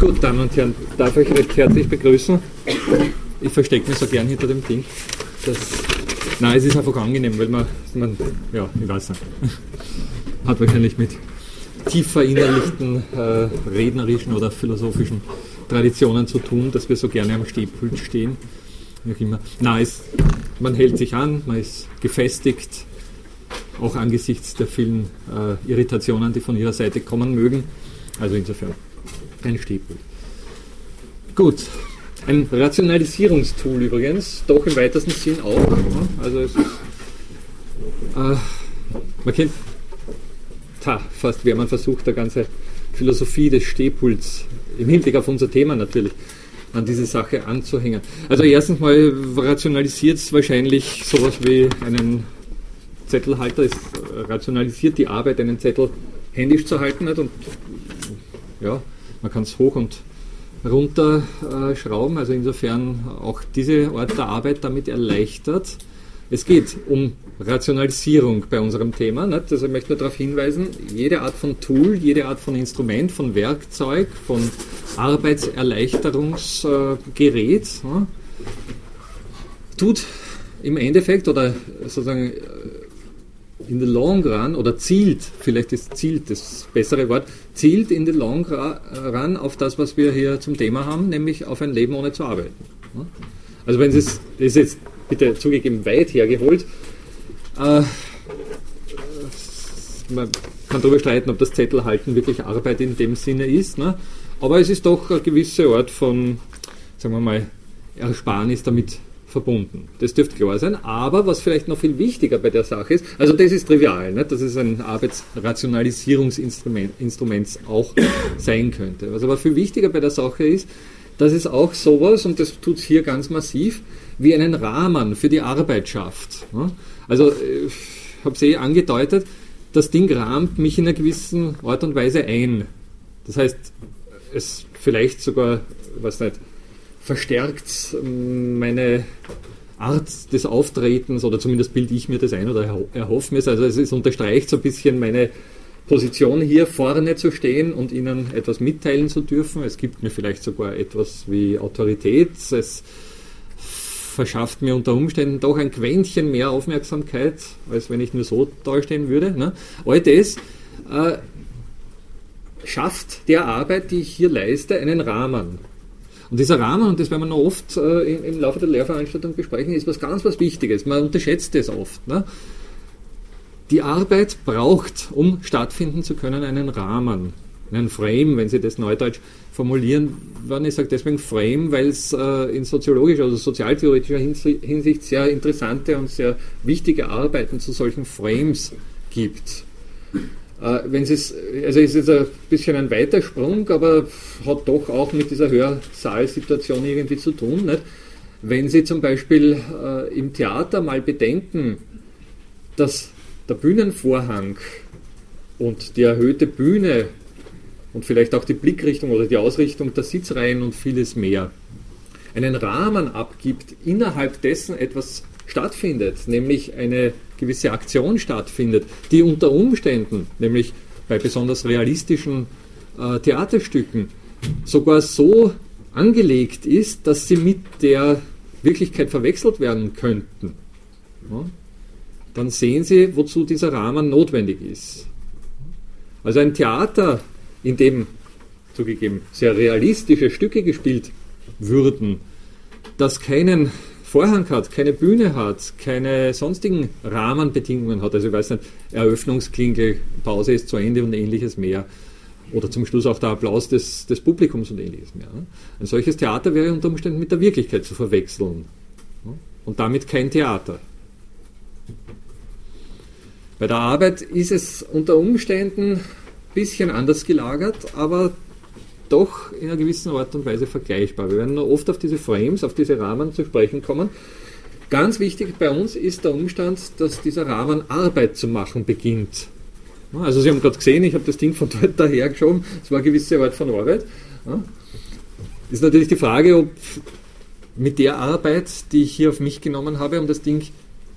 Gut, Damen und Herren, darf ich recht herzlich begrüßen. Ich verstecke mich so gern hinter dem Ding. Das, nein, es ist einfach angenehm, weil man, man, ja, ich weiß nicht, hat wahrscheinlich mit tief verinnerlichten äh, rednerischen oder philosophischen Traditionen zu tun, dass wir so gerne am Stehpult stehen. Immer. Nein, man hält sich an, man ist gefestigt, auch angesichts der vielen äh, Irritationen, die von ihrer Seite kommen mögen. Also insofern ein Stehpult. Gut, ein Rationalisierungstool übrigens, doch im weitesten Sinn auch. Also es ist, äh, man kennt, ta, fast wäre man versucht, der ganze Philosophie des Stehpults im Hinblick auf unser Thema natürlich an diese Sache anzuhängen. Also erstens mal rationalisiert es wahrscheinlich sowas wie einen Zettelhalter, es rationalisiert die Arbeit, einen Zettel händisch zu halten nicht? und ja, man kann es hoch und runter äh, schrauben, also insofern auch diese Art der Arbeit damit erleichtert. Es geht um Rationalisierung bei unserem Thema. Nicht? Also ich möchte nur darauf hinweisen, jede Art von Tool, jede Art von Instrument, von Werkzeug, von Arbeitserleichterungsgerät äh, tut im Endeffekt oder sozusagen in the long run oder zielt, vielleicht ist zielt das bessere Wort, zielt in the long run auf das, was wir hier zum Thema haben, nämlich auf ein Leben ohne zu arbeiten. Also wenn es, ist jetzt bitte zugegeben weit hergeholt, äh, man kann darüber streiten, ob das Zettelhalten wirklich Arbeit in dem Sinne ist, ne? aber es ist doch eine gewisse Art von, sagen wir mal, Ersparnis damit verbunden. Das dürfte klar sein. Aber was vielleicht noch viel wichtiger bei der Sache ist, also das ist trivial, ne, dass es ein Arbeitsrationalisierungsinstrument Instrument auch sein könnte. Was aber viel wichtiger bei der Sache ist, dass es auch sowas, und das tut es hier ganz massiv, wie einen Rahmen für die Arbeit schafft. Ne? Also ich habe es eh angedeutet, das Ding rahmt mich in einer gewissen Art und Weise ein. Das heißt, es vielleicht sogar, was nicht, verstärkt ähm, meine Art des Auftretens oder zumindest bilde ich mir das ein oder erhoffe mir es. Also es unterstreicht so ein bisschen meine Position hier vorne zu stehen und Ihnen etwas mitteilen zu dürfen. Es gibt mir vielleicht sogar etwas wie Autorität. Es verschafft mir unter Umständen doch ein Quäntchen mehr Aufmerksamkeit, als wenn ich nur so dastehen würde. Ne? All das äh, schafft der Arbeit, die ich hier leiste, einen Rahmen. Und dieser Rahmen, und das werden wir noch oft äh, im, im, Laufe der Lehrveranstaltung besprechen, ist was ganz was Wichtiges. Man unterschätzt das oft. Ne? Die Arbeit braucht, um stattfinden zu können, einen Rahmen, einen Frame, wenn Sie das neudeutsch formulieren. Wenn ich sage deswegen Frame, weil es äh, in soziologischer, also sozialtheoretischer Hinsicht sehr interessante und sehr wichtige Arbeiten zu solchen Frames gibt. Äh, wenn es, also ist jetzt ein bisschen ein weiter Sprung, aber hat doch auch mit dieser Hörsaalsituation irgendwie zu tun. Nicht? Wenn Sie zum Beispiel äh, im Theater mal bedenken, dass der Bühnenvorhang und die erhöhte Bühne und vielleicht auch die Blickrichtung oder die Ausrichtung der Sitzreihen und vieles mehr einen Rahmen abgibt, innerhalb dessen etwas stattfindet, nämlich eine gewisse Aktion stattfindet, die unter Umständen, nämlich bei besonders realistischen äh, Theaterstücken, sogar so angelegt ist, dass sie mit der Wirklichkeit verwechselt werden könnten. Ja? Dann sehen Sie, wozu dieser Rahmen notwendig ist. Also ein Theater, in dem zugegeben sehr realistische Stücke gespielt würden, das keinen Vorhang hat, keine Bühne hat, keine sonstigen Rahmenbedingungen hat, also ich weiß nicht, Eröffnungsklingel, Pause ist zu Ende und ähnliches mehr. Oder zum Schluss auch der Applaus des, des Publikums und ähnliches mehr. Ein solches Theater wäre unter Umständen mit der Wirklichkeit zu verwechseln. Und damit kein Theater. Bei der Arbeit ist es unter Umständen ein bisschen anders gelagert, aber doch in einer gewissen Art und Weise vergleichbar. Wir werden noch oft auf diese Frames, auf diese Rahmen zu sprechen kommen. Ganz wichtig bei uns ist der Umstand, dass dieser Rahmen Arbeit zu machen beginnt. Also Sie haben gerade gesehen, ich habe das Ding von dort daher geschoben, es war eine gewisse Art von Arbeit. Ist natürlich die Frage, ob mit der Arbeit, die ich hier auf mich genommen habe, um das Ding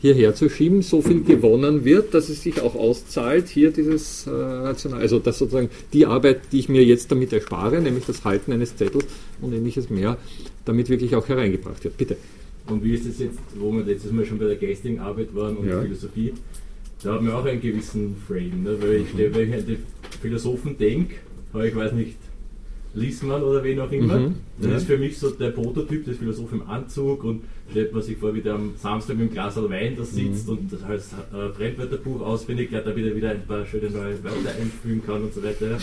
hierher zu schieben, so viel gewonnen wird, dass es sich auch auszahlt, hier dieses äh, Rational, also dass sozusagen die Arbeit, die ich mir jetzt damit erspare, nämlich das Halten eines Zettels und ähnliches mehr, damit wirklich auch hereingebracht wird. Bitte. Und wie ist es jetzt, wo wir letztes Mal schon bei der geistigen Arbeit waren und ja. Philosophie, da haben wir auch einen gewissen Frame, ne? weil ich, wenn ich an die Philosophen denke, aber ich weiß nicht, Liesmann oder wen auch immer. Mhm. Das ja. ist für mich so der Prototyp des Philosophen im Anzug und stellt man sich vor, wie der am Samstag mit dem Glas Wein da sitzt mhm. und das als äh, Fremdwörterbuch auswendig lernt, da wieder, wieder ein paar schöne neue Wörter einfügen kann und so weiter.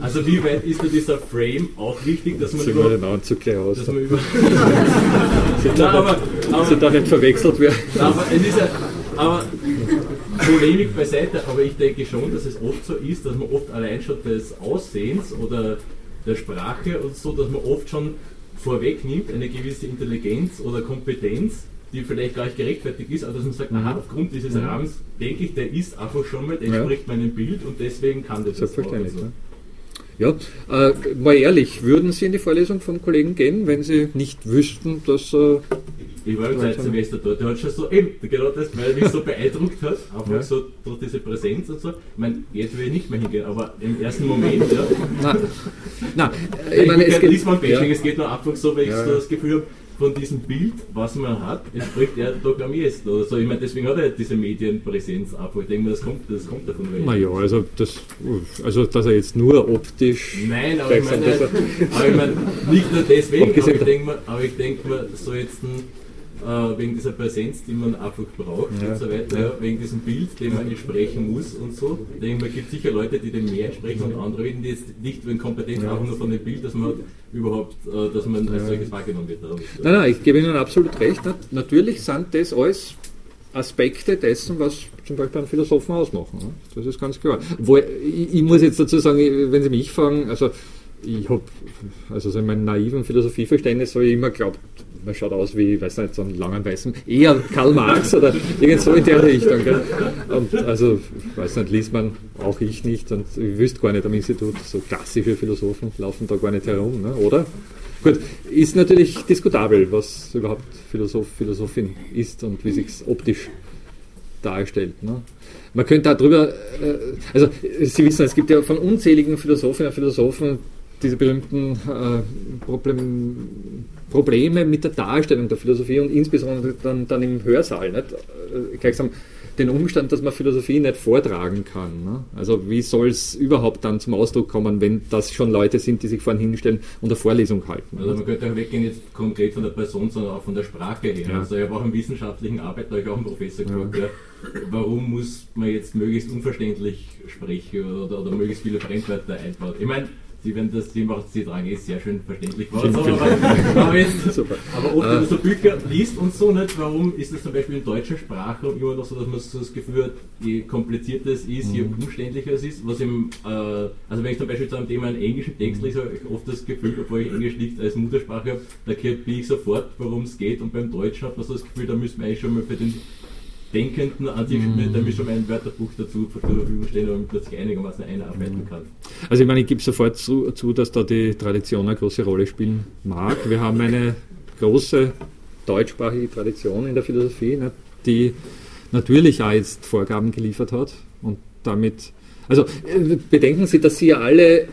Also wie weit ist da dieser Frame auch wichtig, dass man Sehen über... den Anzug gleich aus. Dass man über... Nein, aber, aber, da nicht verwechselt werden. Aber es ist ja, aber Polemik beiseite, aber ich denke schon, dass es oft so ist, dass man oft allein schon des Aussehens oder der Sprache und so, dass man oft schon vorwegnimmt, eine gewisse Intelligenz oder Kompetenz, die vielleicht gar nicht gerechtfertigt ist, aber dass man sagt, aha, aufgrund dieses mhm. Rahmens denke ich, der ist einfach schon mal, der entspricht ja. meinem Bild und deswegen kann der das Selbstverständlich, auch. Ja, äh, mal ehrlich, würden Sie in die Vorlesung vom Kollegen gehen, wenn Sie nicht wüssten, dass. Äh, ich war im Zeitsemester dort, der hat schon so, eben, genau das, weil er mich so beeindruckt hat, einfach ja. so durch diese Präsenz und so. Ich meine, jetzt will ich nicht mehr hingehen, aber im ersten Moment, ja. Nein, Nein ich, ich meine, es geht, ja. es geht nur einfach so, weil ich so das Gefühl habe, von diesem Bild, was man hat, entspricht er doch am ehesten oder so. Ich meine, deswegen hat er diese Medienpräsenz einfach. Ich denke mir, das kommt, das kommt davon weg. Naja, also, das, also dass er jetzt nur optisch. Nein, aber ich meine, aber ich meine nicht nur deswegen, aber ich denke mir, aber ich denke mir, so jetzt ein äh, wegen dieser Präsenz, die man einfach braucht ja. und so weiter, ja. wegen diesem Bild, dem man entsprechen muss und so. Ich denke, man gibt sicher Leute, die dem mehr entsprechen und andere, die jetzt nicht wegen Kompetenz, ja. einfach nur von dem Bild, dass man überhaupt, äh, dass man als solches wahrgenommen wird. Nein, nein, ich gebe Ihnen absolut recht. Natürlich sind das alles Aspekte dessen, was zum Beispiel einen Philosophen ausmachen. Das ist ganz klar. Wo, ich, ich muss jetzt dazu sagen, wenn Sie mich fragen, also ich habe, also so in meinem naiven Philosophieverständnis habe ich immer geglaubt, man schaut aus wie, weiß nicht, so einen langen weißen, eher Karl Marx oder irgend so in der Richtung. Und also, weiß nicht, liest man auch ich nicht und ich wüsste gar nicht am Institut, so klassische Philosophen laufen da gar nicht herum, ne? oder? Gut, ist natürlich diskutabel, was überhaupt Philosoph, Philosophin ist und wie sich optisch darstellt. Ne? Man könnte darüber, äh, also Sie wissen, es gibt ja von unzähligen Philosophinnen und Philosophen diese berühmten äh, Problem, Probleme mit der Darstellung der Philosophie und insbesondere dann, dann im Hörsaal. Nicht? Äh, gleichsam den Umstand, dass man Philosophie nicht vortragen kann. Ne? Also wie soll es überhaupt dann zum Ausdruck kommen, wenn das schon Leute sind, die sich vorhin hinstellen und eine Vorlesung halten? Also man könnte auch weggehen jetzt konkret von der Person, sondern auch von der Sprache her. Ja. Also ich habe auch in wissenschaftlichen Arbeit, da habe ich auch einen Professor gefragt, ja. warum muss man jetzt möglichst unverständlich sprechen oder, oder, oder möglichst viele Fremdwörter einbauen. Ich meine, Sie werden das Thema auch Sie tragen, ist sehr schön verständlich geworden. So, aber, aber, jetzt, aber oft, wenn man so Bücher liest und so nicht, warum ist das zum Beispiel in deutscher Sprache immer noch so, dass man so das Gefühl hat, je komplizierter es ist, je mhm. umständlicher es ist. Was im, äh, also wenn ich zum Beispiel zu einem Thema einen englischen Text lese, habe ich oft das Gefühl, obwohl ich Englisch nicht als Muttersprache habe, da kapiere ich sofort, worum es geht. Und beim Deutschen hat man so das Gefühl, da müssen wir eigentlich schon mal für den Denkenden an sich, mm. da schon ein Wörterbuch dazu zur Verfügung stehen, damit man plötzlich einigermaßen einarbeiten kann. Also ich meine, ich gebe sofort zu, zu, dass da die Tradition eine große Rolle spielen mag. Wir haben eine große deutschsprachige Tradition in der Philosophie, ne, die natürlich auch jetzt Vorgaben geliefert hat und damit, also äh, bedenken Sie, dass Sie ja alle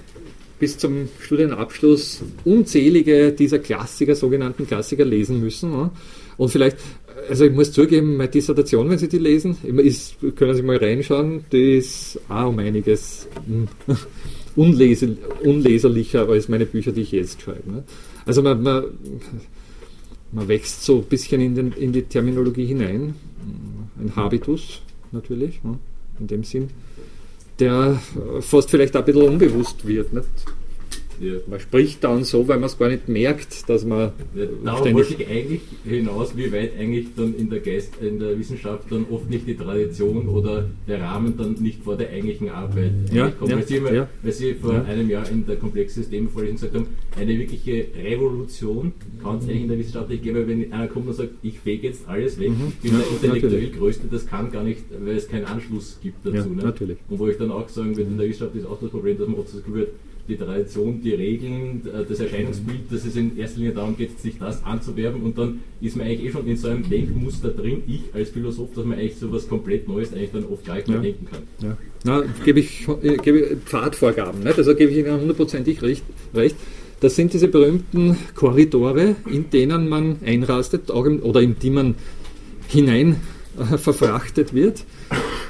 bis zum Studienabschluss unzählige dieser Klassiker, sogenannten Klassiker lesen müssen. Ne? Und vielleicht also ich muss zugeben, meine Dissertation, wenn Sie die lesen, ist, können Sie mal reinschauen, die ist auch um einiges hm, unlese, unleserlicher als meine Bücher, die ich jetzt schreibe. Ne? Also man, man, man, wächst so ein bisschen in, den, in die Terminologie hinein, ein Habitus natürlich, ne? in dem Sinn, der fast vielleicht auch ein bisschen unbewusst wird. Nicht? Ja. Man spricht dann so, weil man es gar nicht merkt, dass man. Ja, darauf wollte ich eigentlich hinaus, wie weit eigentlich dann in der, Geist, in der Wissenschaft dann oft nicht die Tradition oder der Rahmen dann nicht vor der eigentlichen Arbeit ja, kommt. Ja, weil, Sie, immer, weil Sie vor einem Jahr in der Komplexsystemvorlesung gesagt haben, eine wirkliche Revolution kann es eigentlich in der Wissenschaft nicht geben, weil wenn einer kommt und sagt, ich fege jetzt alles weg, mhm. ich bin der intellektuell natürlich. Größte, das kann gar nicht, weil es keinen Anschluss gibt dazu. Ne? Und wo ich dann auch sagen würde, in der Wissenschaft ist auch das Problem, dass man oft das Gefühl hat, die Tradition, die Regeln, äh, das Erscheinungsbild, dass es in erster Linie darum geht, sich das anzuwerben und dann ist man eigentlich eh schon in so einem Denkmuster drin, ich als Philosoph, dass man eigentlich so was komplett Neues eigentlich dann oft gar nicht mehr ja. denken kann. Ja. Na, gebe ich, äh, gebe Pfadvorgaben, nicht? also gebe ich Ihnen hundertprozentig recht, recht. Das sind diese berühmten Korridore, in denen man einrastet auch im, oder in die man hinein äh, verfrachtet wird,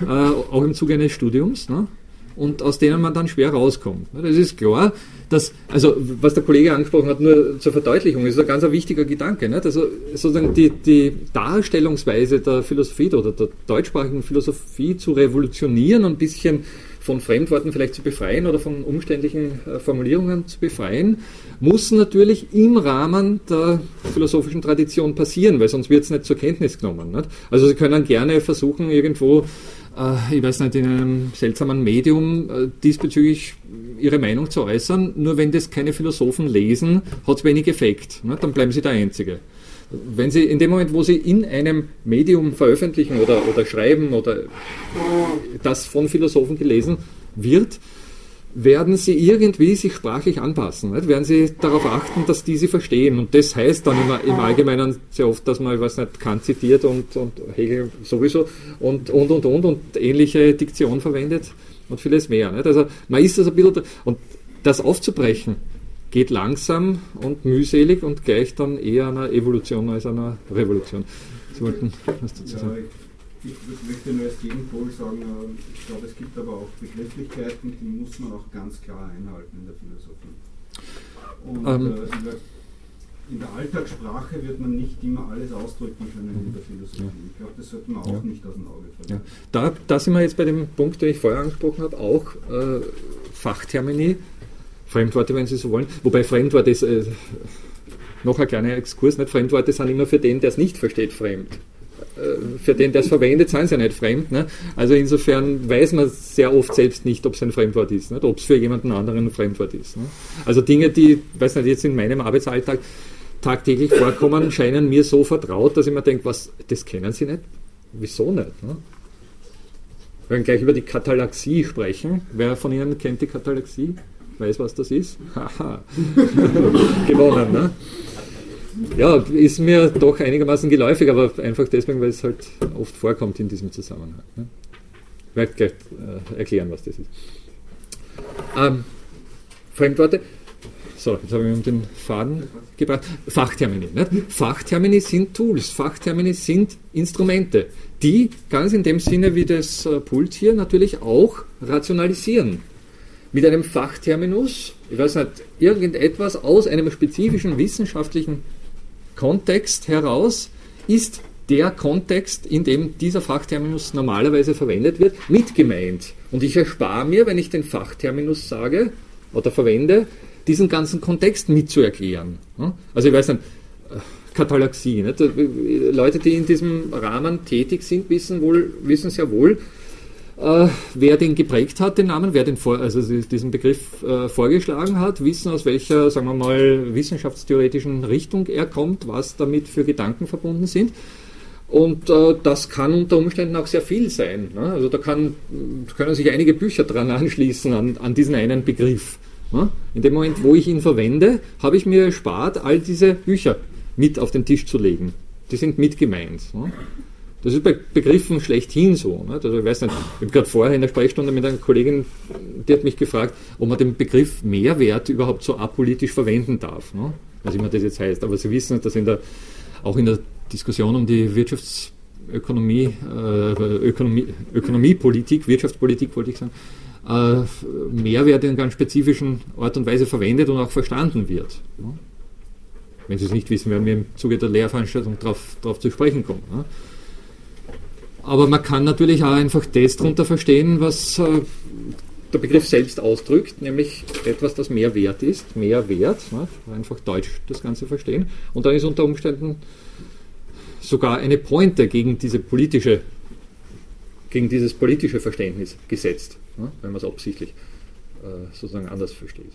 äh, auch im Zuge eines Studiums. Ne? Und aus denen man dann schwer rauskommt. Das ist klar, dass, also was der Kollege angesprochen hat, nur zur Verdeutlichung, ist ein ganz wichtiger Gedanke. Nicht? Also sozusagen die, die Darstellungsweise der Philosophie oder der deutschsprachigen Philosophie zu revolutionieren und ein bisschen von Fremdworten vielleicht zu befreien oder von umständlichen äh, Formulierungen zu befreien, muss natürlich im Rahmen der philosophischen Tradition passieren, weil sonst wird es nicht zur Kenntnis genommen. Nicht? Also Sie können gerne versuchen, irgendwo ich weiß nicht, in einem seltsamen Medium äh, diesbezüglich ihre Meinung zu äußern. Nur wenn das keine Philosophen lesen, hat es wenig Effekt. Ne? Dann bleiben sie der Einzige. Wenn Sie in dem Moment, wo Sie in einem Medium veröffentlichen oder, oder schreiben oder das von Philosophen gelesen wird, werden sie irgendwie sich sprachlich anpassen. Nicht? Werden sie darauf achten, dass die sie verstehen. Und das heißt dann immer im Allgemeinen sehr oft, dass man, ich weiß nicht, Kant zitiert und, und Hegel sowieso und, und, und, und, und ähnliche Diktion verwendet und vieles mehr. Nicht? Also man ist das ein bisschen, und das aufzubrechen, geht langsam und mühselig und gleicht dann eher einer Evolution als einer Revolution. Sie wollten was dazu sagen? Ich möchte nur als Gegenpol sagen, äh, ich glaube, es gibt aber auch Begrifflichkeiten, die muss man auch ganz klar einhalten in der Philosophie. Und ähm, äh, in, der, in, der, Alltagssprache wird man nicht immer alles ausdrücken können in der Philosophie. Ich glaube, das sollte man auch ja. nicht aus dem Auge verlieren. Ja. Da, da sind wir jetzt bei dem Punkt, den ich vorher angesprochen habe, auch äh, Fachtermini, Fremdworte, wenn Sie so wollen. Wobei Fremdworte ist äh, noch ein kleiner Exkurs, nicht? Fremdworte sind immer für den, der es nicht versteht, fremd. Äh, für den, es verwendet, sind sie ja nicht fremd. Ne? Also insofern weiß man sehr oft selbst nicht, ob es ein Fremdwort ist, ob es für jemanden anderen ein Fremdwort ist. Ne? Also Dinge, die, weiß nicht, jetzt in meinem Arbeitsalltag tagtäglich vorkommen, scheinen mir so vertraut, dass ich mir denke, was, das kennen Sie nicht? Wieso nicht? Ne? Wir werden gleich über die Katalaxie sprechen. Wer von Ihnen kennt die Katalaxie? Weiß, was das ist? Haha. Gewonnen, ne? Ja, ist mir doch einigermaßen geläufig, aber einfach deswegen, weil es halt oft vorkommt in diesem Zusammenhang. Ne? Ich werde gleich äh, erklären, was das ist. Ähm, Fremdworte. So, jetzt habe ich mir um den Faden gebracht. Fachtermini. Nicht? Fachtermini sind Tools, Fachtermini sind Instrumente, die ganz in dem Sinne wie das äh, Pult hier natürlich auch rationalisieren. Mit einem Fachterminus, ich weiß nicht, irgendetwas aus einem spezifischen wissenschaftlichen Kontext heraus ist der Kontext, in dem dieser Fachterminus normalerweise verwendet wird, mit gemeint. Und ich erspare mir, wenn ich den Fachterminus sage oder verwende, diesen ganzen Kontext mitzuerklären. Also ich weiß nicht, äh, Katalaxie. Nicht? Leute, die in diesem Rahmen tätig sind, wissen, wohl, wissen sehr wohl, äh, wer den geprägt hat, den Namen, wer den vor, also diesen Begriff äh, vorgeschlagen hat, wissen aus welcher, sagen wir mal, wissenschaftstheoretischen Richtung er kommt, was damit für Gedanken verbunden sind. Und äh, das kann unter Umständen auch sehr viel sein. Ne? Also da kann, können sich einige Bücher dran anschließen an, an diesen einen Begriff. Ne? In dem Moment, wo ich ihn verwende, habe ich mir erspart, all diese Bücher mit auf den Tisch zu legen. Die sind mit gemeint. Ne? Das ist bei Begriffen schlechthin so. Ne? Also ich weiß nicht, ich habe gerade vorher in der Sprechstunde mit einer Kollegin, die hat mich gefragt, ob man den Begriff Mehrwert überhaupt so apolitisch verwenden darf. Ne? Was immer das jetzt heißt. Aber Sie wissen, dass in der, auch in der Diskussion um die Wirtschaftsökonomie, äh, Ökonomie, Ökonomiepolitik, Wirtschaftspolitik wollte ich sagen, äh, Mehrwert in ganz spezifischen Art und Weise verwendet und auch verstanden wird. Ne? Wenn Sie es nicht wissen, werden wir im Zuge der Lehrveranstaltung darauf zu sprechen kommen. Ne? Aber man kann natürlich auch einfach das darunter verstehen, was äh, der Begriff selbst ausdrückt, nämlich etwas, das mehr wert ist, mehr wert, ne? einfach Deutsch das Ganze verstehen. Und dann ist unter Umständen sogar eine Pointe gegen diese politische, gegen dieses politische Verständnis gesetzt, ne? wenn man es absichtlich äh, sozusagen anders versteht.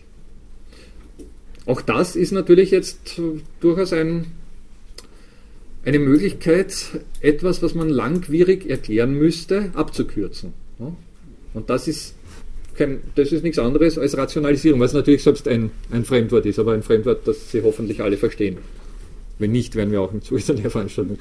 Auch das ist natürlich jetzt durchaus ein eine Möglichkeit, etwas, was man langwierig erklären müsste, abzukürzen. Und das ist kein, das ist nichts anderes als Rationalisierung, was natürlich selbst ein, ein Fremdwort ist, aber ein Fremdwort, das Sie hoffentlich alle verstehen. Wenn nicht, werden wir auch im Zuge der Veranstaltung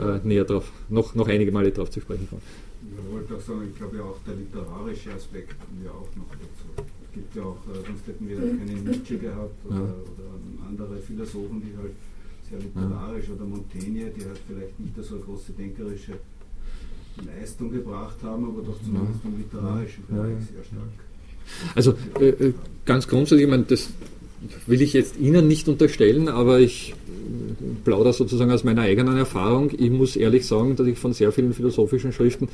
äh, näher drauf, noch, noch einige Male darauf zu sprechen kommen. Ich wollte auch sagen, ich glaube ja auch der literarische Aspekt kommt ja auch noch dazu. Es gibt ja auch, äh, sonst hätten wir keine Nietzsche gehabt oder, ja. oder andere Philosophen, die halt sehr literarisch oder Montaigne, die halt vielleicht nicht so eine große denkerische Leistung gebracht haben, aber doch zumindest im literarischen Bereich sehr stark. Also äh, äh, ganz grundsätzlich, ich meine, das will ich jetzt Ihnen nicht unterstellen, aber ich plaudere sozusagen aus meiner eigenen Erfahrung. Ich muss ehrlich sagen, dass ich von sehr vielen philosophischen Schriften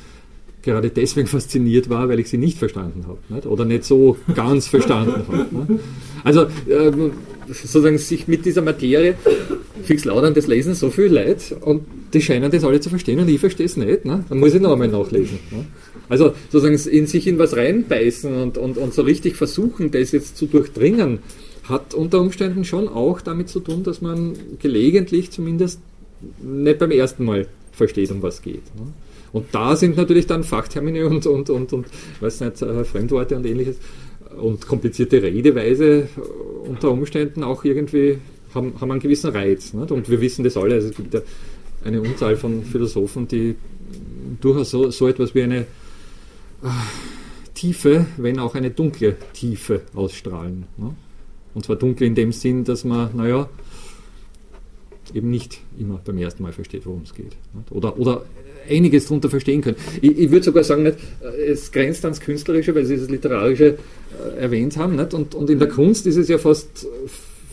gerade deswegen fasziniert war, weil ich sie nicht verstanden habe nicht? oder nicht so ganz verstanden habe. Also ähm, sozusagen sich mit dieser Materie fix laudern, das lesen so viel Leute und die scheinen das alle zu verstehen und ich verstehe es nicht. Ne? Dann muss ich noch einmal nachlesen. Ne? Also sozusagen in sich in was reinbeißen und, und, und so richtig versuchen, das jetzt zu durchdringen, hat unter Umständen schon auch damit zu tun, dass man gelegentlich zumindest nicht beim ersten Mal versteht, um was geht. Ne? Und da sind natürlich dann Fachtermine und, und, und, und weiß nicht, äh, Fremdworte und ähnliches und komplizierte Redeweise unter Umständen auch irgendwie haben, haben einen gewissen Reiz. Nicht? Und wir wissen das alle. Also es gibt ja eine Unzahl von Philosophen, die durchaus so, so etwas wie eine äh, Tiefe, wenn auch eine dunkle Tiefe ausstrahlen. Ne? Und zwar dunkel in dem Sinn, dass man, naja, eben nicht immer beim ersten Mal versteht, worum es geht. Oder, oder einiges darunter verstehen können. Ich, ich würde sogar sagen, nicht, es grenzt ans Künstlerische, weil Sie das Literarische äh, erwähnt haben. Nicht? Und, und in der Kunst ist es ja fast,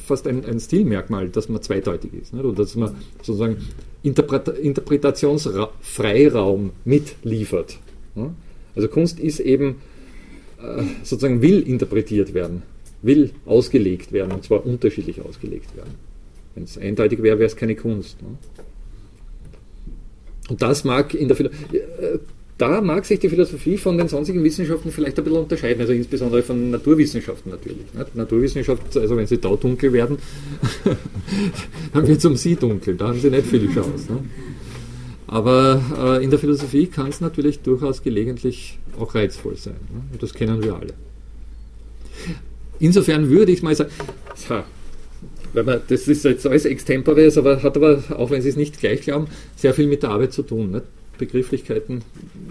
fast ein, ein Stilmerkmal, dass man zweideutig ist. Nicht? Oder dass man sozusagen Interpret Interpretationsfreiraum mitliefert. Also Kunst ist eben äh, sozusagen will interpretiert werden, will ausgelegt werden, und zwar unterschiedlich ausgelegt werden. Wenn es eindeutig wäre, wäre es keine Kunst. Ne? Und das mag in der Philosophie, äh, da mag sich die Philosophie von den sonstigen Wissenschaften vielleicht ein bisschen unterscheiden, also insbesondere von Naturwissenschaften natürlich. Nicht? Naturwissenschaft, also wenn sie da dunkel werden, dann wird es um sie dunkel, da haben sie nicht viel Chance. Ne? Aber äh, in der Philosophie kann es natürlich durchaus gelegentlich auch reizvoll sein. Ne? Und das kennen wir alle. Insofern würde ich mal sagen, weil man, das ist jetzt alles extemporäres, aber hat aber, auch wenn Sie es nicht gleich glauben, sehr viel mit der Arbeit zu tun. Nicht? Begrifflichkeiten,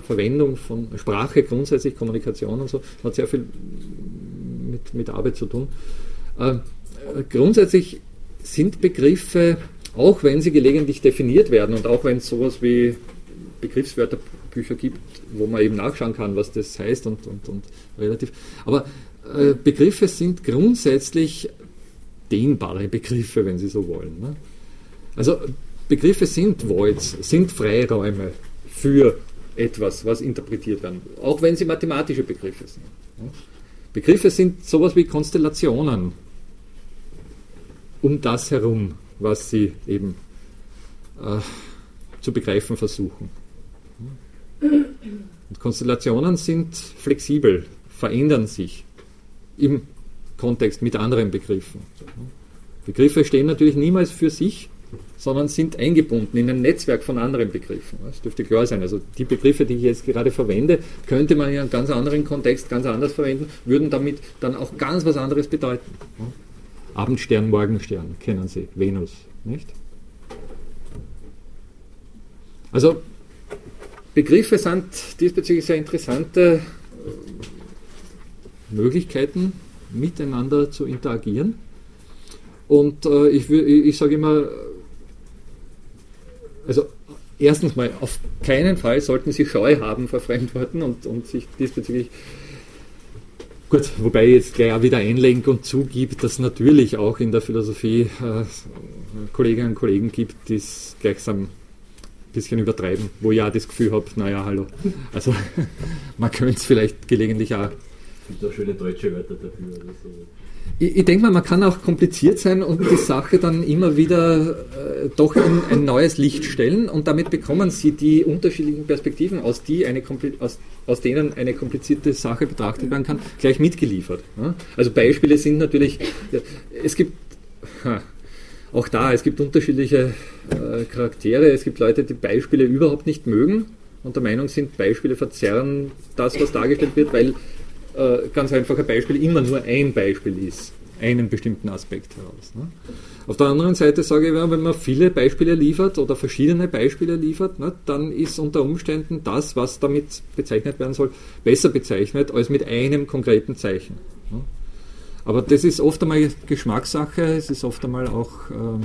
Verwendung von Sprache, grundsätzlich Kommunikation und so, hat sehr viel mit, mit Arbeit zu tun. Äh, grundsätzlich sind Begriffe, auch wenn sie gelegentlich definiert werden und auch wenn es sowas wie Begriffswörterbücher gibt, wo man eben nachschauen kann, was das heißt und, und, und relativ. Aber äh, Begriffe sind grundsätzlich dehnbare Begriffe, wenn Sie so wollen. Ne? Also Begriffe sind Voids, sind Freiräume für etwas, was interpretiert werden, auch wenn sie mathematische Begriffe sind. Begriffe sind sowas wie Konstellationen um das herum, was sie eben äh, zu begreifen versuchen. Und Konstellationen sind flexibel, verändern sich im Kontext mit anderen Begriffen. Begriffe stehen natürlich niemals für sich, sondern sind eingebunden in ein Netzwerk von anderen Begriffen. Das dürfte klar sein. Also die Begriffe, die ich jetzt gerade verwende, könnte man in einem ganz anderen Kontext ganz anders verwenden, würden damit dann auch ganz was anderes bedeuten. Abendstern, Morgenstern kennen Sie, Venus, nicht? Also Begriffe sind diesbezüglich sehr interessante Möglichkeiten, miteinander zu interagieren. Und äh, ich, ich sage immer, also erstens mal, auf keinen Fall sollten Sie Scheu haben vor Fremdworten und, und sich diesbezüglich Gut, wobei ich jetzt gleich auch wieder einlenke und zugibt, dass natürlich auch in der Philosophie äh, Kolleginnen und Kollegen gibt, die es gleichsam ein bisschen übertreiben, wo ich auch das Gefühl habe, naja, hallo. Also man könnte es vielleicht gelegentlich auch gibt auch schöne deutsche Wörter dafür. Oder so. Ich, ich denke mal, man kann auch kompliziert sein und die Sache dann immer wieder äh, doch in ein neues Licht stellen und damit bekommen Sie die unterschiedlichen Perspektiven, aus, die eine, aus, aus denen eine komplizierte Sache betrachtet werden kann, gleich mitgeliefert. Ja? Also Beispiele sind natürlich, es gibt, auch da, es gibt unterschiedliche äh, Charaktere, es gibt Leute, die Beispiele überhaupt nicht mögen und der Meinung sind, Beispiele verzerren das, was dargestellt wird, weil äh, ganz einfache Beispiel immer nur ein Beispiel ist, einen bestimmten Aspekt heraus. Ne? Auf der anderen Seite sage ich, wenn man viele Beispiele liefert oder verschiedene Beispiele liefert, ne, dann ist unter Umständen das, was damit bezeichnet werden soll, besser bezeichnet als mit einem konkreten Zeichen. Ne. Aber das ist oft einmal Geschmackssache, es ist oft einmal auch, ähm,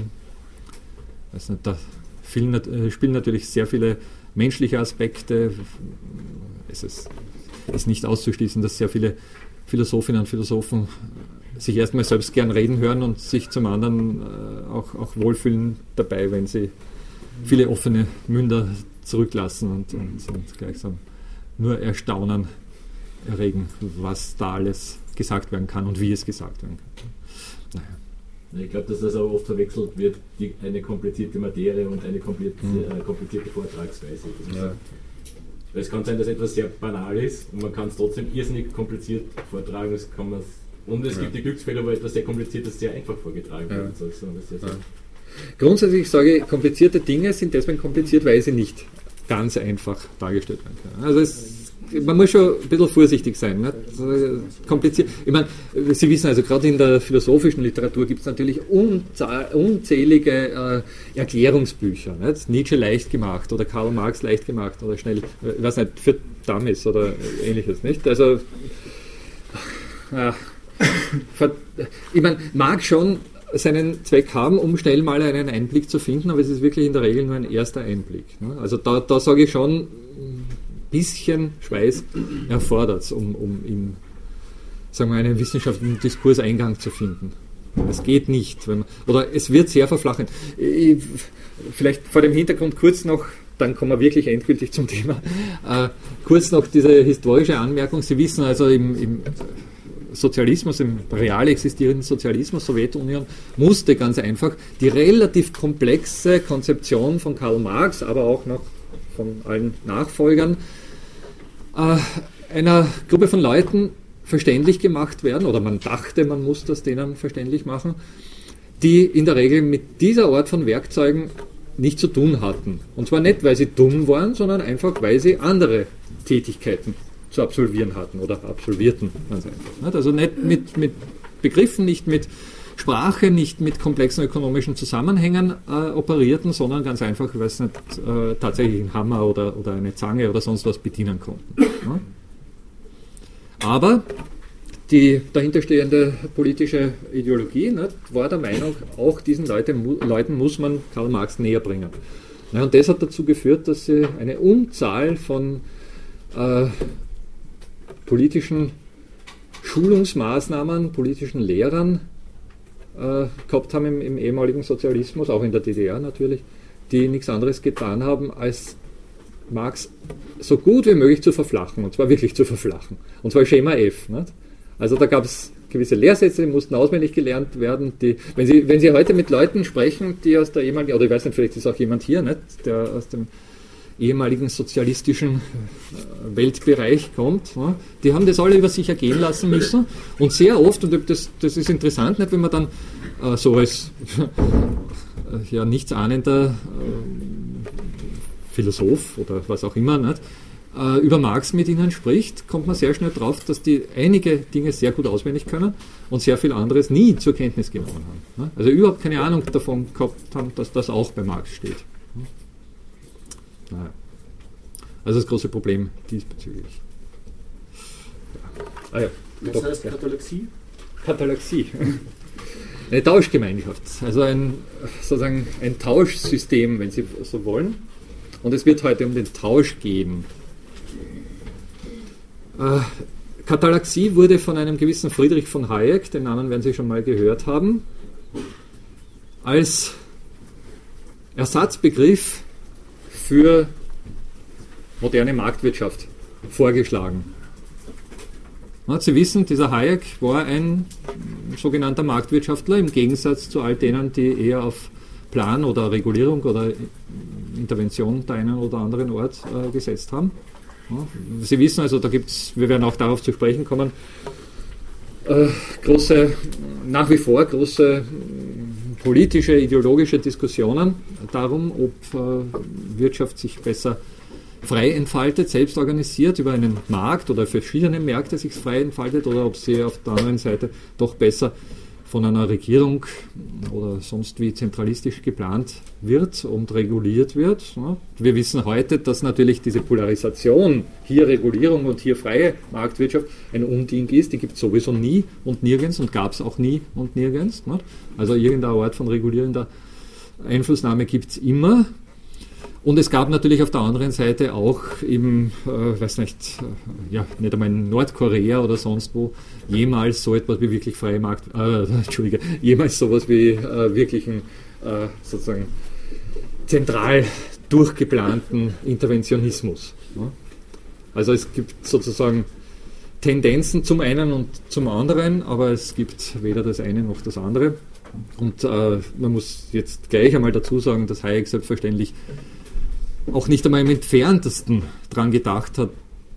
weiß nicht, da äh, spielen natürlich sehr viele menschliche Aspekte. Es ist, ist nicht auszuschließen, dass sehr viele Philosophinnen und Philosophen sich erstmal selbst gern reden hören und sich zum anderen äh, auch, auch wohlfühlen dabei, wenn sie viele offene Münder zurücklassen und, und, und gleichsam nur Erstaunen erregen, was da alles gesagt werden kann und wie es gesagt werden kann. Naja. Ich glaube, dass das auch oft verwechselt wird, die, eine komplizierte Materie und eine komplizierte, mhm. äh, komplizierte Vortragsweise. Es kann sein, dass etwas sehr banal ist und man kann es trotzdem irrsinnig kompliziert vortragen, das kann und es ja. gibt die Glücksfälle, wo etwas sehr Kompliziertes sehr einfach vorgetragen wird. Ja. Ja. Grundsätzlich sage ich, komplizierte Dinge sind deswegen kompliziert, weil sie nicht ganz einfach dargestellt werden können. Also es, man muss schon ein bisschen vorsichtig sein. Nicht? Kompliziert. Ich meine, Sie wissen also, gerade in der philosophischen Literatur gibt es natürlich unzählige äh, Erklärungsbücher. Nicht? Nietzsche leicht gemacht oder Karl Marx leicht gemacht oder schnell, ich weiß nicht, für Dummies oder ähnliches. Nicht? Also, äh, ich meine, mag schon seinen Zweck haben, um schnell mal einen Einblick zu finden, aber es ist wirklich in der Regel nur ein erster Einblick. Ne? Also da, da sage ich schon, bisschen Schweiß erfordert um, um in sagen wir, einen wissenschaftlichen Diskurs Eingang zu finden. Es geht nicht. Man, oder es wird sehr verflachen. Ich, vielleicht vor dem Hintergrund kurz noch, dann kommen wir wirklich endgültig zum Thema. Äh, kurz noch diese historische Anmerkung. Sie wissen also, im, im Sozialismus, im real existierenden Sozialismus, Sowjetunion, musste ganz einfach die relativ komplexe Konzeption von Karl Marx, aber auch noch von allen Nachfolgern, äh, einer Gruppe von Leuten verständlich gemacht werden, oder man dachte, man muss das denen verständlich machen, die in der Regel mit dieser Art von Werkzeugen nichts zu tun hatten. Und zwar nicht, weil sie dumm waren, sondern einfach, weil sie andere Tätigkeiten zu absolvieren hatten oder absolvierten, ganz einfach. Also nicht mit, mit Begriffen, nicht mit Sprache, nicht mit komplexen ökonomischen Zusammenhängen äh, operierten, sondern ganz einfach, weil sie nicht äh, tatsächlich einen Hammer oder, oder eine Zange oder sonst was bedienen konnten. Ja? Aber die dahinterstehende politische Ideologie ne, war der Meinung, auch diesen Leute, Leuten muss man Karl Marx näher bringen. Ja, und das hat dazu geführt, dass sie eine Unzahl von äh, politischen Schulungsmaßnahmen, politischen Lehrern äh, gehabt haben im, im, ehemaligen Sozialismus, auch in der DDR natürlich, die nichts anderes getan haben, als Marx so gut wie möglich zu verflachen, und zwar wirklich zu verflachen. Und zwar Schema F. Nicht? Also da gab es gewisse Lehrsätze, die mussten auswendig gelernt werden. Die, wenn, Sie, wenn Sie heute mit Leuten sprechen, die aus der ehemaligen, oder ich weiß nicht, vielleicht ist auch jemand hier, nicht, der aus dem ehemaligen sozialistischen äh, Weltbereich kommt, die haben das alle über sich ergehen lassen müssen. Und sehr oft, und das, das ist interessant, nicht, wenn man dann äh, so als äh, ja, nichtsahnender äh, Philosoph oder was auch immer nicht, äh, über Marx mit ihnen spricht, kommt man sehr schnell drauf, dass die einige Dinge sehr gut auswendig können und sehr viel anderes nie zur Kenntnis genommen haben. Also überhaupt keine Ahnung davon gehabt haben, dass das auch bei Marx steht. Naja. Also das große Problem diesbezüglich. Ja. Ah ja. Was Doch, heißt Katalaxie? Katalaxie. Eine Tauschgemeinschaft, also ein, sozusagen ein Tauschsystem, wenn Sie so wollen. Und es wird heute um den Tausch gehen. Äh, Katalaxie wurde von einem gewissen Friedrich von Hayek, den Namen werden Sie schon mal gehört haben, als Ersatzbegriff für moderne Marktwirtschaft vorgeschlagen. Sie wissen, dieser Hayek war ein sogenannter Marktwirtschaftler im Gegensatz zu all denen, die eher auf Plan oder Regulierung oder Intervention der einen oder anderen Ort äh, gesetzt haben. Sie wissen also, da gibt es, wir werden auch darauf zu sprechen kommen, äh, große, nach wie vor große politische, ideologische Diskussionen darum, ob äh, Wirtschaft sich besser frei entfaltet, selbst organisiert über einen Markt oder verschiedene Märkte sich frei entfaltet oder ob sie auf der anderen Seite doch besser von einer Regierung oder sonst wie zentralistisch geplant wird und reguliert wird. Wir wissen heute, dass natürlich diese Polarisation, hier Regulierung und hier freie Marktwirtschaft, ein Unding ist. Die gibt es sowieso nie und nirgends und gab es auch nie und nirgends. Also irgendeine Art von regulierender Einflussnahme gibt es immer. Und es gab natürlich auf der anderen Seite auch im, äh, weiß nicht, äh, ja, nicht einmal in Nordkorea oder sonst wo, jemals so etwas wie wirklich freie Markt, äh, Entschuldige, jemals sowas wie äh, wirklichen, äh, sozusagen, zentral durchgeplanten Interventionismus. Ja? Also es gibt sozusagen Tendenzen zum einen und zum anderen, aber es gibt weder das eine noch das andere. Und äh, man muss jetzt gleich einmal dazu sagen, dass Hayek selbstverständlich auch nicht einmal im entferntesten daran gedacht hat,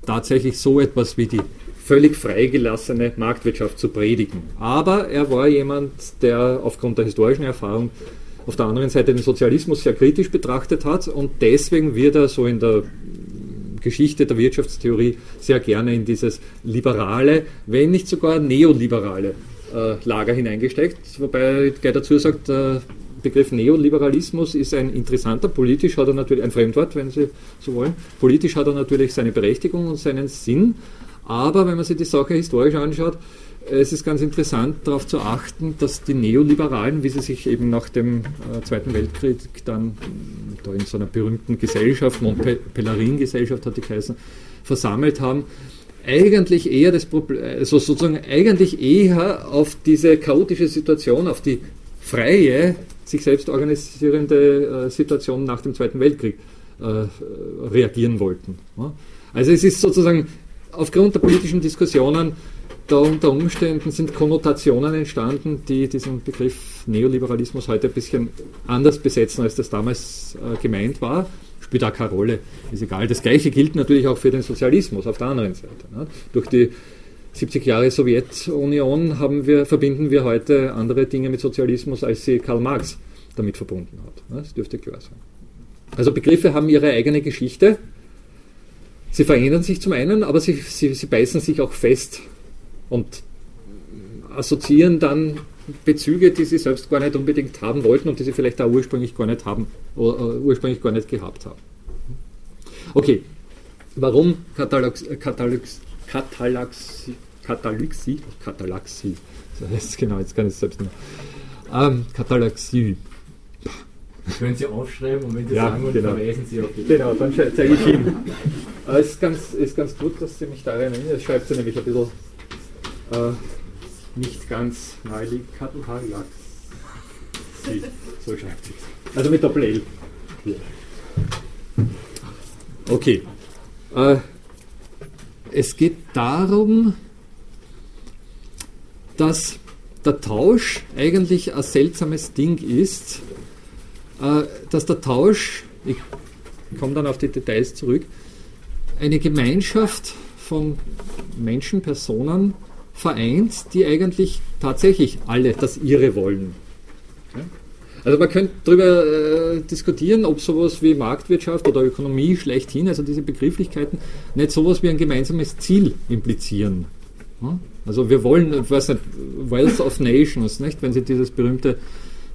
tatsächlich so etwas wie die völlig freigelassene Marktwirtschaft zu predigen. Aber er war jemand, der aufgrund der historischen Erfahrung auf der anderen Seite den Sozialismus sehr kritisch betrachtet hat und deswegen wird er so in der Geschichte der Wirtschaftstheorie sehr gerne in dieses liberale, wenn nicht sogar neoliberale äh, Lager hineingesteckt. Wobei ich dazu sagt, der Begriff Neoliberalismus ist ein interessanter. Politisch hat er natürlich ein Fremdwort, wenn Sie so wollen. Politisch hat er natürlich seine Berechtigung und seinen Sinn. Aber wenn man sich die Sache historisch anschaut, es ist ganz interessant darauf zu achten, dass die Neoliberalen, wie sie sich eben nach dem äh, Zweiten Weltkrieg dann da in so einer berühmten Gesellschaft, Montpellerin-Gesellschaft hat die geheißen, versammelt haben, eigentlich eher das Problem, also sozusagen eigentlich eher auf diese chaotische Situation, auf die freie, sich selbst organisierende äh, Situation nach dem Zweiten Weltkrieg äh, reagieren wollten. Also es ist sozusagen aufgrund der politischen Diskussionen da unter Umständen sind Konnotationen entstanden, die diesen Begriff Neoliberalismus heute ein bisschen anders besetzen, als das damals äh, gemeint war spielt auch keine Rolle, ist egal. Das Gleiche gilt natürlich auch für den Sozialismus auf der anderen Seite. Ne? Durch die 70 Jahre Sowjetunion haben wir, verbinden wir heute andere Dinge mit Sozialismus, als sie Karl Marx damit verbunden hat. Das dürfte klar sein. Also Begriffe haben ihre eigene Geschichte. Sie verändern sich zum einen, aber sie, sie, sie beißen sich auch fest und assoziieren dann Bezüge, die sie selbst gar nicht unbedingt haben wollten und die sie vielleicht auch ursprünglich gar nicht haben oder uh, ursprünglich gar nicht gehabt haben. Okay, warum Katalaxie? Katalaxie? Katalaxie? Katalaxie. Das heißt genau, jetzt kann ich es selbst nicht. Ähm, Katalaxie. Können Sie aufschreiben und wenn Sie ja, sagen und genau. verweisen Sie auf die. Genau, dann zeige ich Ihnen. Es ist ganz, ist ganz gut, dass Sie mich da erinnern. Das schreibt sie nämlich ein bisschen. Äh, nicht ganz naheliegend. Katalax. So schreibt sich Also mit Doppel-L. Okay. Äh, es geht darum, dass der Tausch eigentlich ein seltsames Ding ist, äh, dass der Tausch, ich komme dann auf die Details zurück, eine Gemeinschaft von Menschen, Personen vereint, die eigentlich tatsächlich alle das ihre wollen. Also man könnte darüber äh, diskutieren, ob sowas wie Marktwirtschaft oder Ökonomie schlechthin, also diese Begrifflichkeiten, nicht sowas wie ein gemeinsames Ziel implizieren. Ja? Also wir wollen, weiß nicht, Wealth of Nations, nicht? wenn Sie dieses berühmte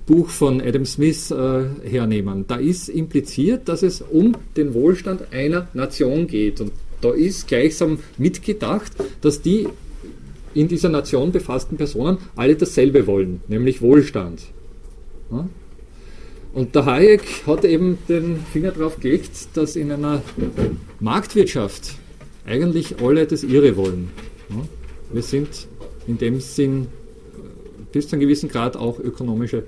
Buch von Adam Smith äh, hernehmen, da ist impliziert, dass es um den Wohlstand einer Nation geht. Und da ist gleichsam mitgedacht, dass die in dieser Nation befassten Personen alle dasselbe wollen, nämlich Wohlstand. Ja? Und der Hayek hat eben den Finger darauf gelegt, dass in einer Marktwirtschaft eigentlich alle das ihre wollen. Ja? Wir sind in dem Sinn bis zu einem gewissen Grad auch ökonomische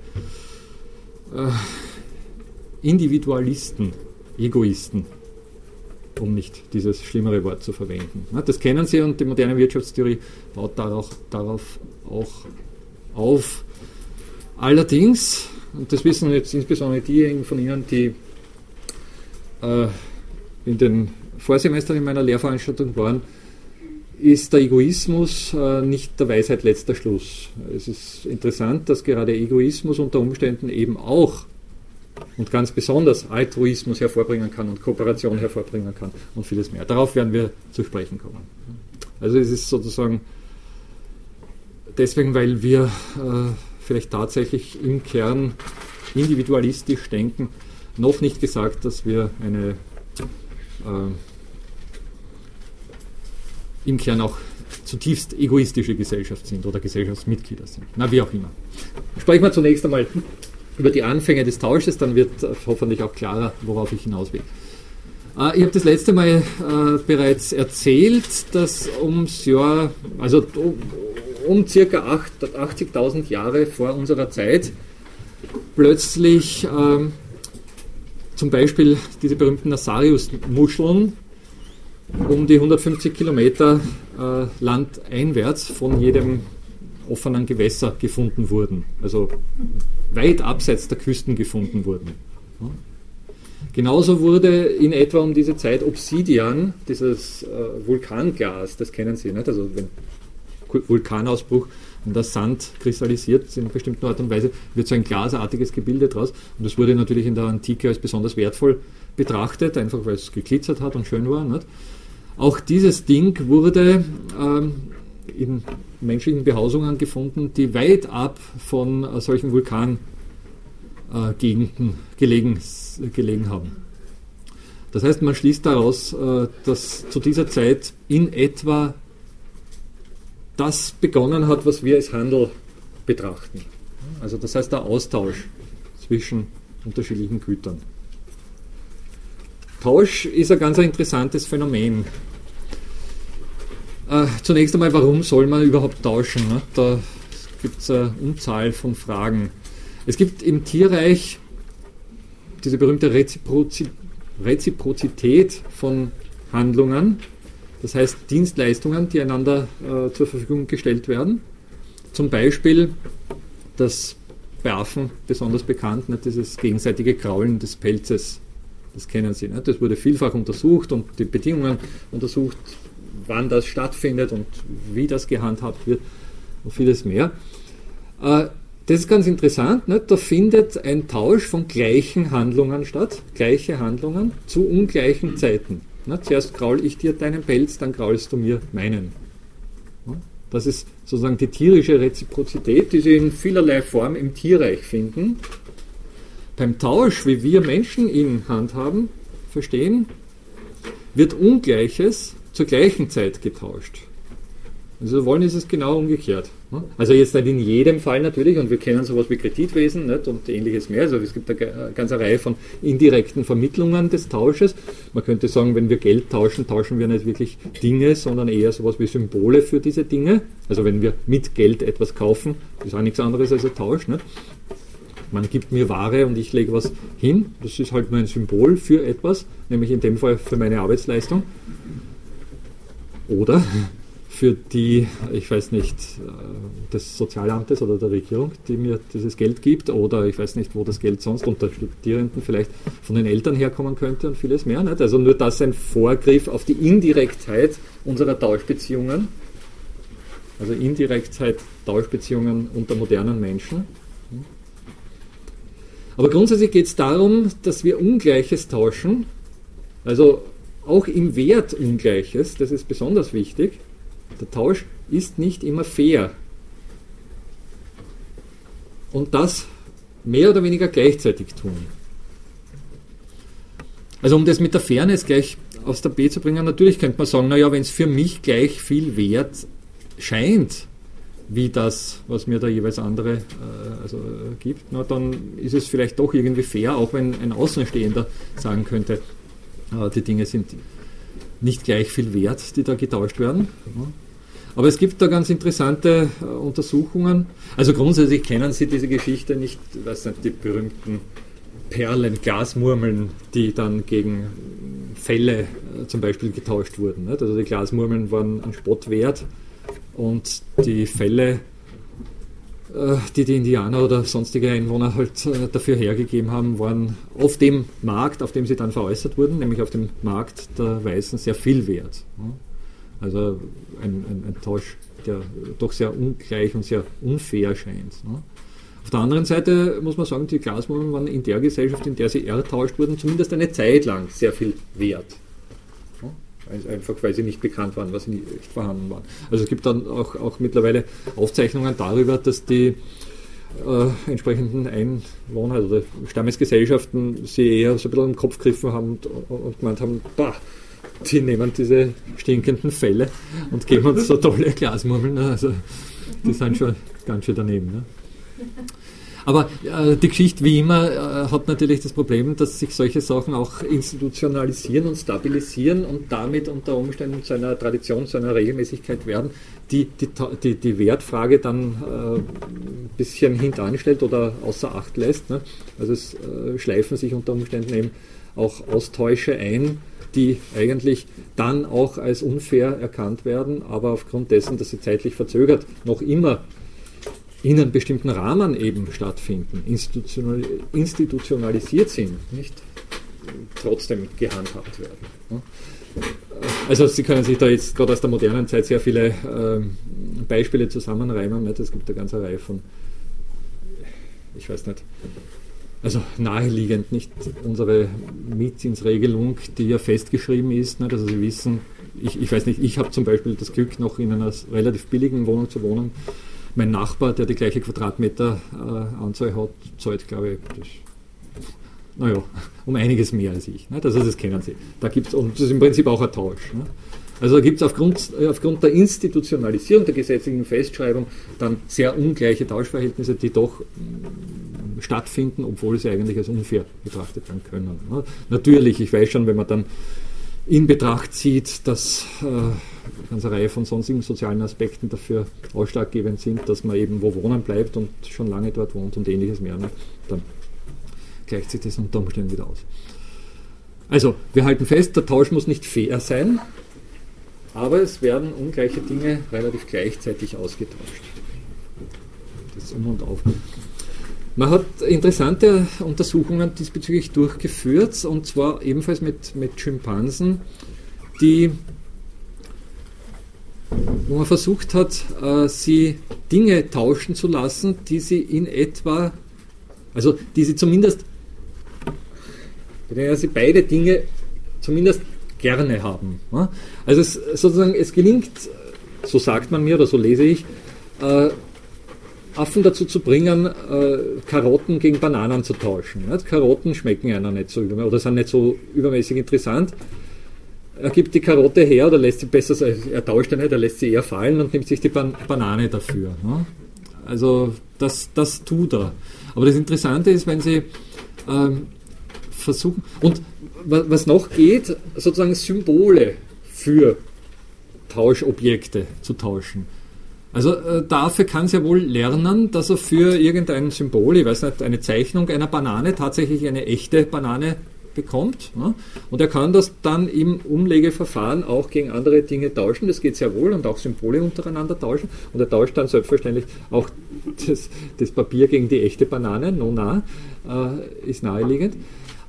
äh, Individualisten, Egoisten um nicht dieses schlimmere Wort zu verwenden. Das kennen Sie und die moderne Wirtschaftstheorie baut darauf, darauf auch auf. Allerdings, und das wissen jetzt insbesondere diejenigen von Ihnen, die äh, in den Vorsemestern in meiner Lehrveranstaltung waren, ist der Egoismus äh, nicht der Weisheit letzter Schluss. Es ist interessant, dass gerade Egoismus unter Umständen eben auch und ganz besonders Altruismus hervorbringen kann und Kooperation hervorbringen kann und vieles mehr. Darauf werden wir zu sprechen kommen. Also es ist sozusagen deswegen, weil wir äh, vielleicht tatsächlich im Kern individualistisch denken, noch nicht gesagt, dass wir eine äh, im Kern auch zutiefst egoistische Gesellschaft sind oder Gesellschaftsmitglieder sind. Na, wie auch immer. Sprechen wir zunächst einmal über die Anfänge des Tausches, dann wird hoffentlich auch klarer, worauf ich hinaus will. Äh, ich habe das letzte Mal äh, bereits erzählt, dass ums Jahr, also um, um circa 80.000 Jahre vor unserer Zeit, plötzlich ähm, zum Beispiel diese berühmten Nasarius-Muscheln um die 150 Kilometer äh, landeinwärts von jedem offenen Gewässer gefunden wurden, also weit abseits der Küsten gefunden wurden. Ja. Genauso wurde in etwa um diese Zeit Obsidian, dieses äh, Vulkanglas, das kennen Sie, nicht? also wenn Vulkanausbruch und der Sand kristallisiert in einer bestimmten Art und Weise, wird so ein glasartiges Gebilde draus. Und das wurde natürlich in der Antike als besonders wertvoll betrachtet, einfach weil es geglitzert hat und schön war. Nicht? Auch dieses Ding wurde ähm, in menschlichen Behausungen gefunden, die weit ab von äh, solchen Vulkangegenden äh, gelegen, gelegen haben. Das heißt, man schließt daraus, äh, dass zu dieser Zeit in etwa das begonnen hat, was wir als Handel betrachten. Also das heißt der Austausch zwischen unterschiedlichen Gütern. Tausch ist ein ganz interessantes Phänomen. Äh, zunächst einmal, warum soll man überhaupt tauschen? Ne? Da gibt es eine Unzahl von Fragen. Es gibt im Tierreich diese berühmte Reziprozi Reziprozität von Handlungen, das heißt Dienstleistungen, die einander äh, zur Verfügung gestellt werden. Zum Beispiel das bei Affen besonders bekannt, nicht, dieses gegenseitige Kraulen des Pelzes. Das kennen Sie. Nicht? Das wurde vielfach untersucht und die Bedingungen untersucht, wann das stattfindet und wie das gehandhabt wird und vieles mehr. Äh, das ist ganz interessant. Ne? Da findet ein Tausch von gleichen Handlungen statt, gleiche Handlungen zu ungleichen Zeiten. Ne? Zuerst kraul ich dir deinen Pelz, dann kraulst du mir meinen. Ne? Das ist sozusagen die tierische Reziprozität, die Sie in vielerlei Form im Tierreich finden. Beim Tausch, wie wir Menschen ihn handhaben, verstehen, wird Ungleiches zur gleichen Zeit getauscht. Also wollen ist es genau umgekehrt. Ne? Also jetzt nicht in jedem Fall natürlich, und wir kennen sowas wie Kreditwesen nicht, und ähnliches mehr. Also es gibt eine ganze Reihe von indirekten Vermittlungen des Tausches. Man könnte sagen, wenn wir Geld tauschen, tauschen wir nicht wirklich Dinge, sondern eher sowas wie Symbole für diese Dinge. Also wenn wir mit Geld etwas kaufen, ist auch nichts anderes als ein Tausch. Nicht? Man gibt mir Ware und ich lege was hin. Das ist halt nur ein Symbol für etwas, nämlich in dem Fall für meine Arbeitsleistung. Oder für die, ich weiß nicht, äh, des Sozialamtes oder der Regierung, die mir dieses Geld gibt, oder ich weiß nicht, wo das Geld sonst unter Studierenden vielleicht von den Eltern herkommen könnte und vieles mehr. Nicht? Also nur das ein Vorgriff auf die Indirektheit unserer Tauschbeziehungen, also Indirektheit, Tauschbeziehungen unter modernen Menschen. Aber grundsätzlich geht es darum, dass wir Ungleiches tauschen, also auch im Wert Ungleiches, das ist besonders wichtig. Der Tausch ist nicht immer fair. Und das mehr oder weniger gleichzeitig tun. Also um das mit der Fairness gleich aus der B zu bringen, natürlich könnte man sagen, naja, wenn es für mich gleich viel wert scheint, wie das, was mir der jeweils andere äh, also, äh, gibt, na, dann ist es vielleicht doch irgendwie fair, auch wenn ein Außenstehender sagen könnte, äh, die Dinge sind nicht gleich viel wert, die da getauscht werden. Aber es gibt da ganz interessante äh, Untersuchungen. Also grundsätzlich kennen Sie diese Geschichte nicht, was sind die berühmten Perlen, Glasmurmeln, die dann gegen Felle äh, zum Beispiel getauscht wurden. Also die Glasmurmeln waren ein Spott wert und die Felle äh, die die Indianer oder sonstige Einwohner halt äh, dafür hergegeben haben, waren auf dem Markt, auf dem sie dann veräußert wurden, nämlich auf dem Markt der Weißen, sehr viel wert. Also ein, ein, ein Tausch, der doch sehr ungleich und sehr unfair scheint. Auf der anderen Seite muss man sagen, die Glasmummeln waren in der Gesellschaft, in der sie ertauscht wurden, zumindest eine Zeit lang sehr viel wert. Einfach weil sie nicht bekannt waren, was nicht vorhanden war. Also es gibt dann auch, auch mittlerweile Aufzeichnungen darüber, dass die äh, entsprechenden Einwohner, also Stammesgesellschaften, sie eher so ein bisschen im Kopf gegriffen haben und, und gemeint haben, bah, die nehmen diese stinkenden Fälle und geben uns so tolle Glasmurmeln. Also die sind schon ganz schön daneben. Ne? Aber äh, die Geschichte, wie immer, äh, hat natürlich das Problem, dass sich solche Sachen auch institutionalisieren und stabilisieren und damit unter Umständen zu einer Tradition, zu einer Regelmäßigkeit werden, die die, die, die Wertfrage dann äh, ein bisschen hintanstellt oder außer Acht lässt. Ne? Also es äh, schleifen sich unter Umständen eben auch Austäusche ein, die eigentlich dann auch als unfair erkannt werden, aber aufgrund dessen, dass sie zeitlich verzögert noch immer in einem bestimmten Rahmen eben stattfinden, institutionalisiert sind, nicht trotzdem gehandhabt werden. Also Sie können sich da jetzt gerade aus der modernen Zeit sehr viele äh, Beispiele zusammenreimen. Es gibt eine ganze Reihe von, ich weiß nicht, also naheliegend nicht unsere Mietzinsregelung, die ja festgeschrieben ist. Nicht? Also Sie wissen, ich, ich weiß nicht, ich habe zum Beispiel das Glück, noch in einer relativ billigen Wohnung zu wohnen mein Nachbar, der die gleiche Quadratmeteranzahl äh, hat, zahlt, glaube ich, das, naja, um einiges mehr als ich. Ne? Also das kennen Sie. Da gibt's, und das ist im Prinzip auch ein Tausch. Ne? Also da gibt es aufgrund, äh, aufgrund der Institutionalisierung der gesetzlichen Festschreibung dann sehr ungleiche Tauschverhältnisse, die doch mm, stattfinden, obwohl sie eigentlich als unfair betrachtet werden können. Ne? Natürlich, ich weiß schon, wenn man dann in Betracht zieht, dass äh, ganze Reihe von sonstigen sozialen Aspekten dafür ausschlaggebend sind, dass man eben wo wohnen bleibt und schon lange dort wohnt und ähnliches mehr, ne? dann gleicht sich das unter Umständen wieder aus. Also, wir halten fest, der Tausch muss nicht fair sein, aber es werden ungleiche Dinge relativ gleichzeitig ausgetauscht. Das um und auf. Man hat interessante Untersuchungen diesbezüglich durchgeführt, und zwar ebenfalls mit, mit Schimpansen, die, wo man versucht hat, äh, sie Dinge tauschen zu lassen, die sie in etwa, also die sie zumindest, bei denen sie beide Dinge zumindest gerne haben. Also es, sozusagen, es gelingt, so sagt man mir oder so lese ich, äh, Affen dazu zu bringen, äh, Karotten gegen Bananen zu tauschen. Karotten schmecken einer nicht so oder sind nicht so übermäßig interessant. Er gibt die Karotte her oder lässt sie besser, er tauscht nicht, er lässt sie eher fallen und nimmt sich die Ban Banane dafür. Ne? Also das, das tut er. Aber das Interessante ist, wenn Sie ähm, versuchen, und was noch geht, sozusagen Symbole für Tauschobjekte zu tauschen. Also äh, dafür kann es ja wohl lernen, dass er für irgendein Symbol, ich weiß nicht, eine Zeichnung einer Banane tatsächlich eine echte Banane bekommt. Ne? Und er kann das dann im Umlegeverfahren auch gegen andere Dinge tauschen. Das geht sehr wohl und auch Symbole untereinander tauschen. Und er tauscht dann selbstverständlich auch das, das Papier gegen die echte Banane. No, na, äh, ist naheliegend.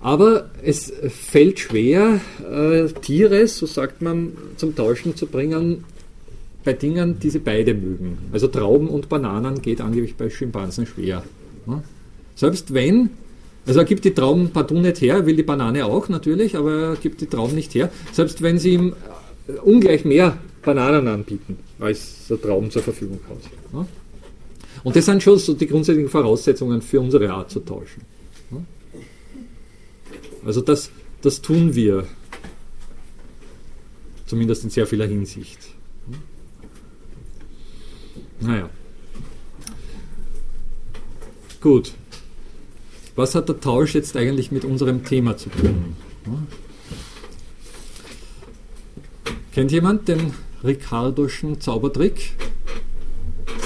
Aber es fällt schwer, äh, Tiere, so sagt man, zum Tauschen zu bringen, bei Dingen, die sie beide mögen. Also Trauben und Bananen geht angeblich bei Schimpansen schwer. Ne? Selbst wenn, also er gibt die Trauben partout nicht her, er will die Banane auch natürlich, aber er gibt die Trauben nicht her. Selbst wenn sie ihm äh, ungleich mehr Bananen anbieten, als er Trauben zur Verfügung hat. Und das sind schon so die grundsätzlichen Voraussetzungen für unsere Art zu tauschen. Also das, das tun wir, zumindest in sehr vieler Hinsicht. Naja. Gut. Was hat der Tausch jetzt eigentlich mit unserem Thema zu tun? Kennt jemand den Ricardoschen Zaubertrick?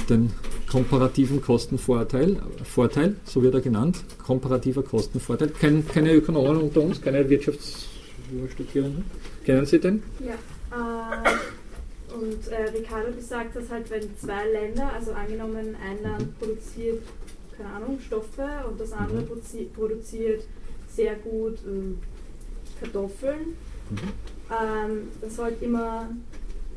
Den komparativen Kostenvorteil, Vorteil, so wird er genannt, komparativer Kostenvorteil. Kein, keine Ökonomen unter uns, keine Wirtschaftsstudierenden? Kennen Sie den? Ja. Äh und äh, Ricardo gesagt, dass halt wenn zwei Länder, also angenommen ein Land produziert, keine Ahnung, Stoffe und das andere mhm. produziert sehr gut äh, Kartoffeln, mhm. ähm, dann sollte immer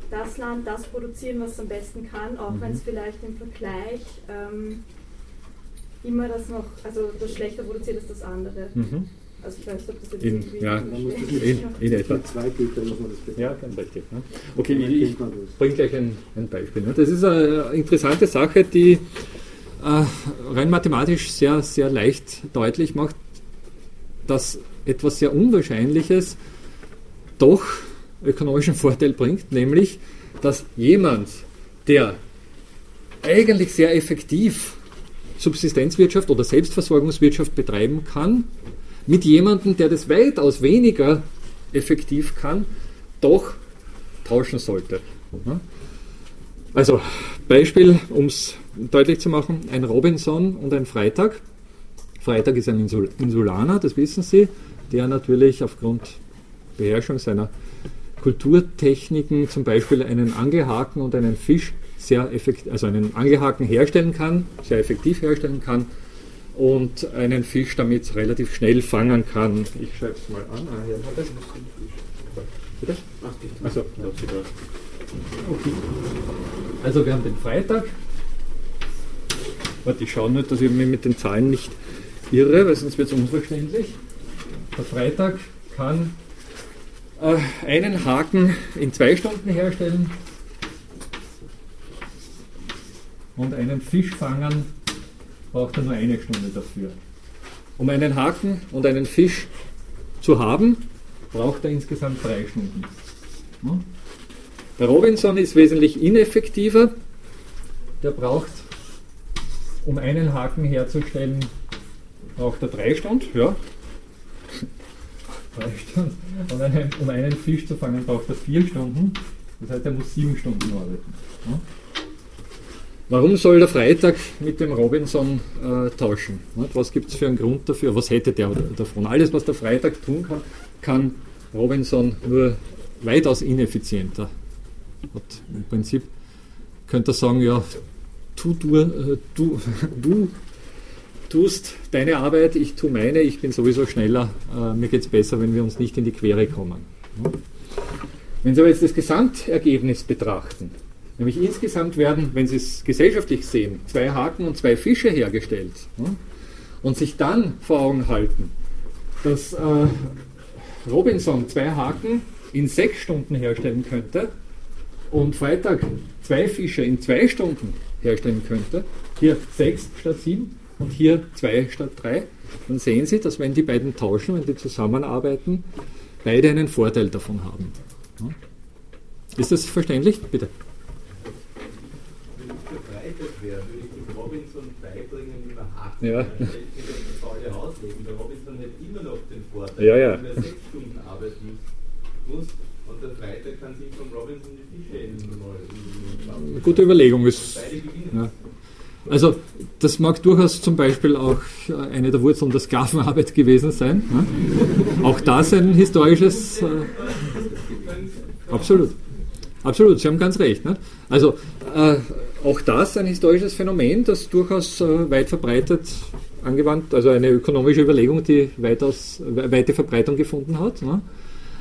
das Land das produzieren, was es am besten kann, auch mhm. wenn es vielleicht im Vergleich ähm, immer das noch, also das schlechter produziert als das andere. Mhm. Also ich weiß nicht, ob das jetzt In, irgendwie ja, in, in etwa. Zwei Güter muss man das betrachten. Ja, ganz richtig. Ne? Okay, ich, das. bringe gleich ein, ein Beispiel. Ne? Das ist eine interessante Sache, die äh, rein mathematisch sehr, sehr leicht deutlich macht, dass etwas sehr Unwahrscheinliches doch ökonomischen Vorteil bringt, nämlich, dass jemand, der eigentlich sehr effektiv Subsistenzwirtschaft oder Selbstversorgungswirtschaft betreiben kann, mit jemandem, der das weitaus weniger effektiv kann, doch tauschen sollte. Also Beispiel, um es deutlich zu machen, ein Robinson und ein Freitag. Freitag ist ein Insul Insulaner, das wissen Sie, der natürlich aufgrund Beherrschung seiner Kulturtechniken zum Beispiel einen Angelhaken und einen Fisch sehr effektiv, also einen Angelhaken herstellen kann, sehr effektiv herstellen kann und einen Fisch damit relativ schnell fangen kann. Ich schreibe es mal an. Ah, hier hat es. Bitte? Also, okay. also wir haben den Freitag. Warte, ich schaue nur, dass ich mich mit den Zahlen nicht irre, weil sonst wird es unverständlich. Der Freitag kann äh, einen Haken in zwei Stunden herstellen und einen Fisch fangen braucht er nur eine Stunde dafür. Um einen Haken und einen Fisch zu haben, braucht er insgesamt drei Stunden. Hm? Der Robinson ist wesentlich ineffektiver. Der braucht, um einen Haken herzustellen, braucht er drei Stunden. Ja. drei Stunden. Und einen, um einen Fisch zu fangen, braucht er vier Stunden. Das heißt, er muss sieben Stunden arbeiten. Hm? Warum soll der Freitag mit dem Robinson äh, tauschen? Was gibt es für einen Grund dafür? Was hätte der davon? Alles, was der Freitag tun kann, kann Robinson nur weitaus ineffizienter. Hat Im Prinzip könnte er sagen, ja, tu, du, äh, du, du tust deine Arbeit, ich tue meine, ich bin sowieso schneller, äh, mir geht es besser, wenn wir uns nicht in die Quere kommen. Wenn Sie aber jetzt das Gesamtergebnis betrachten, Nämlich insgesamt werden, wenn Sie es gesellschaftlich sehen, zwei Haken und zwei Fische hergestellt. Und sich dann vor Augen halten, dass äh, Robinson zwei Haken in sechs Stunden herstellen könnte und Freitag zwei Fische in zwei Stunden herstellen könnte, hier sechs statt sieben und hier zwei statt drei, dann sehen Sie, dass wenn die beiden tauschen, wenn die zusammenarbeiten, beide einen Vorteil davon haben. Ist das verständlich? Bitte. wäre, würde ich dem Robinson beibringen, wie man Haken Ja. herstellt, mit dem faule Haus legen. Der Robinson hat immer noch den Vorteil, Ja, ja. dass er sechs Stunden arbeiten muss und der Freitag kann sich vom Robinson Eine gute Überlegung ist. Ja. Also das mag durchaus zum Beispiel auch äh, eine der Wurzeln der Sklavenarbeit gewesen sein. Ne? Auch das ein historisches. Äh, absolut. Absolut, Sie haben ganz recht. Ne? Also äh, auch das ein historisches Phänomen, das durchaus äh, weit verbreitet angewandt, also eine ökonomische Überlegung, die weitaus, we- weite Verbreitung gefunden hat. Ne?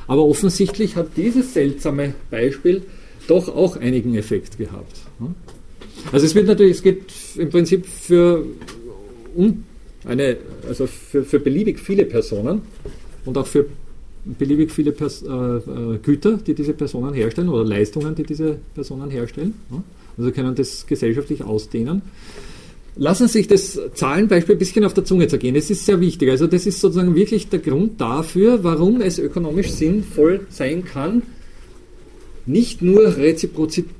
Aber offensichtlich hat dieses seltsame Beispiel doch auch einigen Effekt gehabt. Also es wird natürlich, es geht im Prinzip für, eine, also für, für beliebig viele Personen und auch für beliebig viele Pers äh, äh, Güter, die diese Personen herstellen oder Leistungen, die diese Personen herstellen. Also können das gesellschaftlich ausdehnen. Lassen Sie sich das Zahlenbeispiel ein bisschen auf der Zunge zergehen. Es ist sehr wichtig. Also das ist sozusagen wirklich der Grund dafür, warum es ökonomisch sinnvoll sein kann, nicht nur Reziprozität,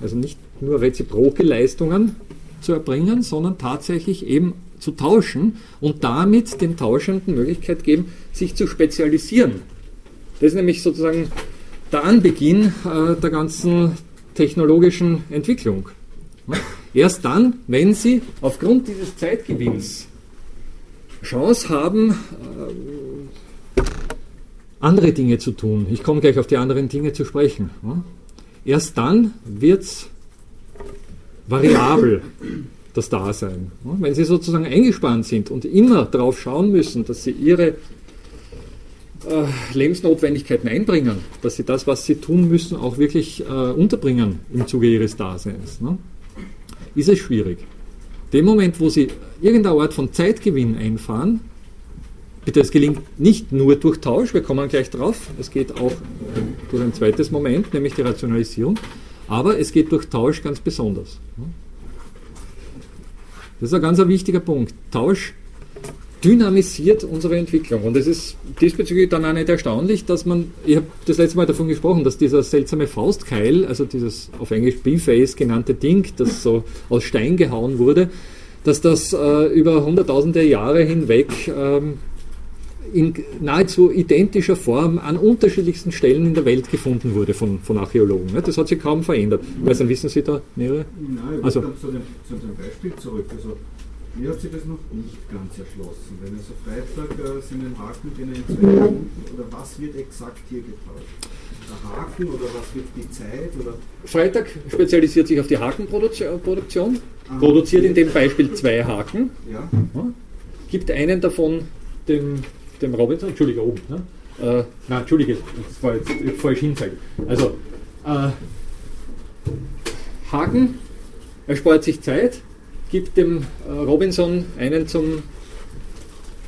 also nicht nur reziproke Leistungen zu erbringen, sondern tatsächlich eben zu tauschen und damit den Tauschenden Möglichkeit geben, sich zu spezialisieren. Das ist nämlich sozusagen der Anbeginn äh, der ganzen technologischen Entwicklung. Erst dann, wenn Sie aufgrund dieses Zeitgewinns Chance haben, äh, andere Dinge zu tun. Ich komme gleich auf die anderen Dinge zu sprechen. Erst dann wird es variabel, das Dasein. Wenn Sie sozusagen eingespannt sind und immer darauf schauen müssen, dass Sie Ihre äh, Lebensnotwendigkeiten einbringen, dass Sie das, was Sie tun müssen, auch wirklich äh, unterbringen im Zuge Ihres Daseins, ne? ist es schwierig. dem Moment, wo Sie irgendeine Art von Zeitgewinn einfahren, bitte, es gelingt nicht nur durch Tausch, wir kommen gleich drauf, es geht auch durch ein zweites Moment, nämlich die Rationalisierung, aber es geht durch Tausch ganz besonders. Das ist ein ganz wichtiger Punkt. Tausch dynamisiert unsere Entwicklung. Und es ist diesbezüglich dann auch nicht erstaunlich, dass man, ich habe das letzte Mal davon gesprochen, dass dieser seltsame Faustkeil, also dieses auf Englisch B-Face genannte Ding, das so aus Stein gehauen wurde, dass das äh, über hunderttausende Jahre hinweg ähm, in nahezu identischer Form an unterschiedlichsten Stellen in der Welt gefunden wurde von, von Archäologen. Das hat sich kaum verändert. Nicht, wissen Sie da nähere? Nein, ich also, zu dem, zu dem Beispiel zurück. Also, mir hat sich das noch nicht ganz erschlossen. Wenn also Freitag äh, sind den Haken, den er in zwei Stunden, oder was wird exakt hier getauscht? Der Haken oder was wird die Zeit? Oder? Freitag spezialisiert sich auf die Hakenproduktion, Aha. produziert in dem Beispiel zwei Haken, ja. gibt einen davon dem, dem Robinson, Entschuldige, oben, ne? Äh, nein, Entschuldige, das war jetzt falsch hinzeigen. Also, äh, Haken, er spart sich Zeit, gibt dem äh, Robinson einen zum.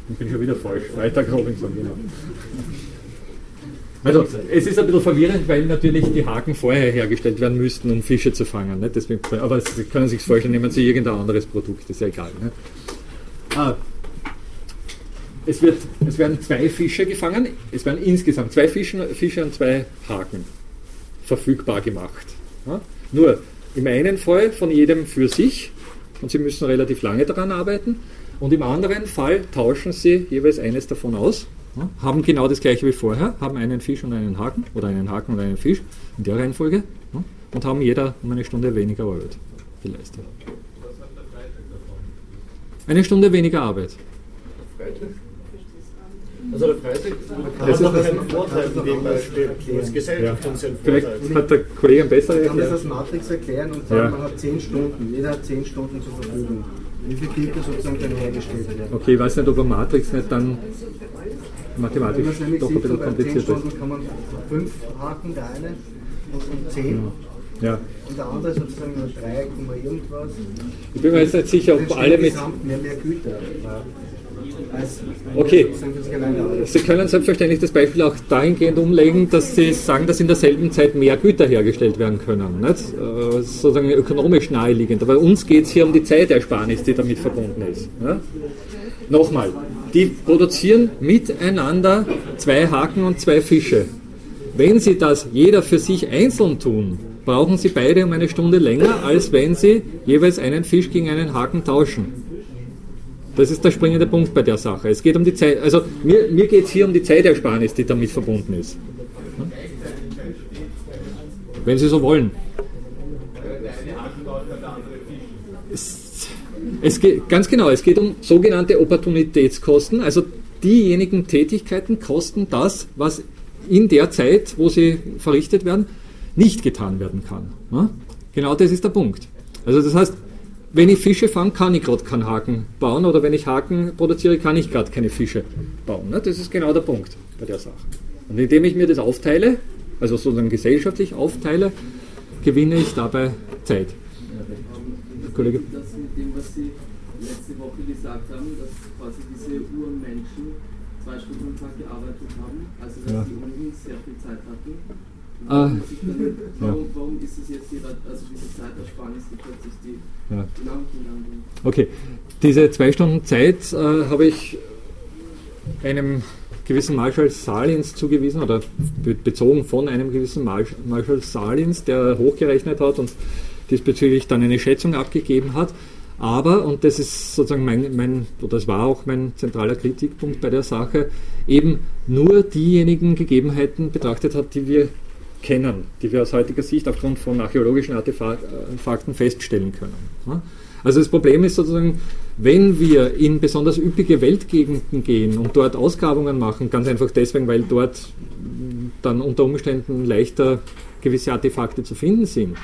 Ich bin schon wieder falsch. Freitag Robinson, genau. Also, es ist ein bisschen verwirrend, weil natürlich die Haken vorher hergestellt werden müssten, um Fische zu fangen. Ne? Deswegen, aber Sie können sich vorstellen, nehmen Sie irgendein anderes Produkt, ist ja egal. Ne? Ah, es, wird, es werden zwei Fische gefangen, es werden insgesamt zwei Fische, Fische und zwei Haken verfügbar gemacht. Ja? Nur im einen Fall von jedem für sich und Sie müssen relativ lange daran arbeiten. Und im anderen Fall tauschen Sie jeweils eines davon aus, ja, haben genau das gleiche wie vorher, haben einen Fisch und einen Haken oder einen Haken und einen Fisch in der Reihenfolge ja, und haben jeder um eine Stunde weniger Arbeit geleistet. Eine Stunde weniger Arbeit. Also der Freitag, man kann das ist einen Vorteil in dem Beispiel als Gesellschaft ja. uns einen Vielleicht hat der Kollege ein besseres Man kann das als Matrix erklären und sagen, ja. man hat 10 Stunden, jeder hat 10 Stunden zur Verfügung. Wie viel Filter sozusagen dann hergestellt werden? Okay, ich weiß nicht, ob eine Matrix nicht dann mathematisch doch ein bisschen kompliziert ist. 10 Stunden kann man 5 Haken, der eine, und 10. Ja. Und der andere sozusagen nur 3, irgendwas. Ich bin mir jetzt nicht sicher, ob alle mit. Mehr, mehr Güter. Okay, Sie können selbstverständlich das Beispiel auch dahingehend umlegen, dass Sie sagen, dass in derselben Zeit mehr Güter hergestellt werden können. Nicht? Äh, sozusagen ökonomisch naheliegend. Aber uns geht es hier um die Zeitersparnis, die damit verbunden ist. Ja? Nochmal, die produzieren miteinander zwei Haken und zwei Fische. Wenn Sie das jeder für sich einzeln tun, brauchen Sie beide um eine Stunde länger, als wenn Sie jeweils einen Fisch gegen einen Haken tauschen. Das ist der springende Punkt bei der Sache. Es geht um die Zeit, also mir, mir geht es hier um die Zeitersparnis, die damit verbunden ist. Wenn Sie so wollen. Es, es geht, ganz genau, es geht um sogenannte Opportunitätskosten, also diejenigen Tätigkeiten kosten das, was in der Zeit, wo sie verrichtet werden, nicht getan werden kann. Genau das ist der Punkt. Also das heißt, wenn ich Fische fange, kann ich gerade keinen Haken bauen oder wenn ich Haken produziere, kann ich gerade keine Fische bauen. Ne? Das ist genau der Punkt bei der Sache. Und indem ich mir das aufteile, also sozusagen gesellschaftlich aufteile, gewinne ich dabei Zeit. Kollege? Das mit dem, was Sie letzte Woche gesagt haben, dass quasi diese Urmenschen zwei Stunden am Tag gearbeitet haben, also dass ja. die ohnehin sehr viel Zeit hatten Ah, warum, ja. warum, ist es jetzt hier, also diese Zeitersparnis, die plötzlich die ja. Okay, diese zwei Stunden Zeit äh, habe ich einem gewissen Marshall Salins zugewiesen oder be bezogen von einem gewissen Marsh Marshall Salins, der hochgerechnet hat und diesbezüglich dann eine Schätzung abgegeben hat. Aber, und das ist sozusagen mein, mein, oder das war auch mein zentraler Kritikpunkt bei der Sache, eben nur diejenigen Gegebenheiten betrachtet hat, die wir kennen, die wir aus heutiger Sicht aufgrund von archäologischen Artefakten feststellen können. Also das Problem ist sozusagen, wenn wir in besonders üppige Weltgegenden gehen und dort Ausgrabungen machen, ganz einfach deswegen, weil dort dann unter Umständen leichter gewisse Artefakte zu finden sind,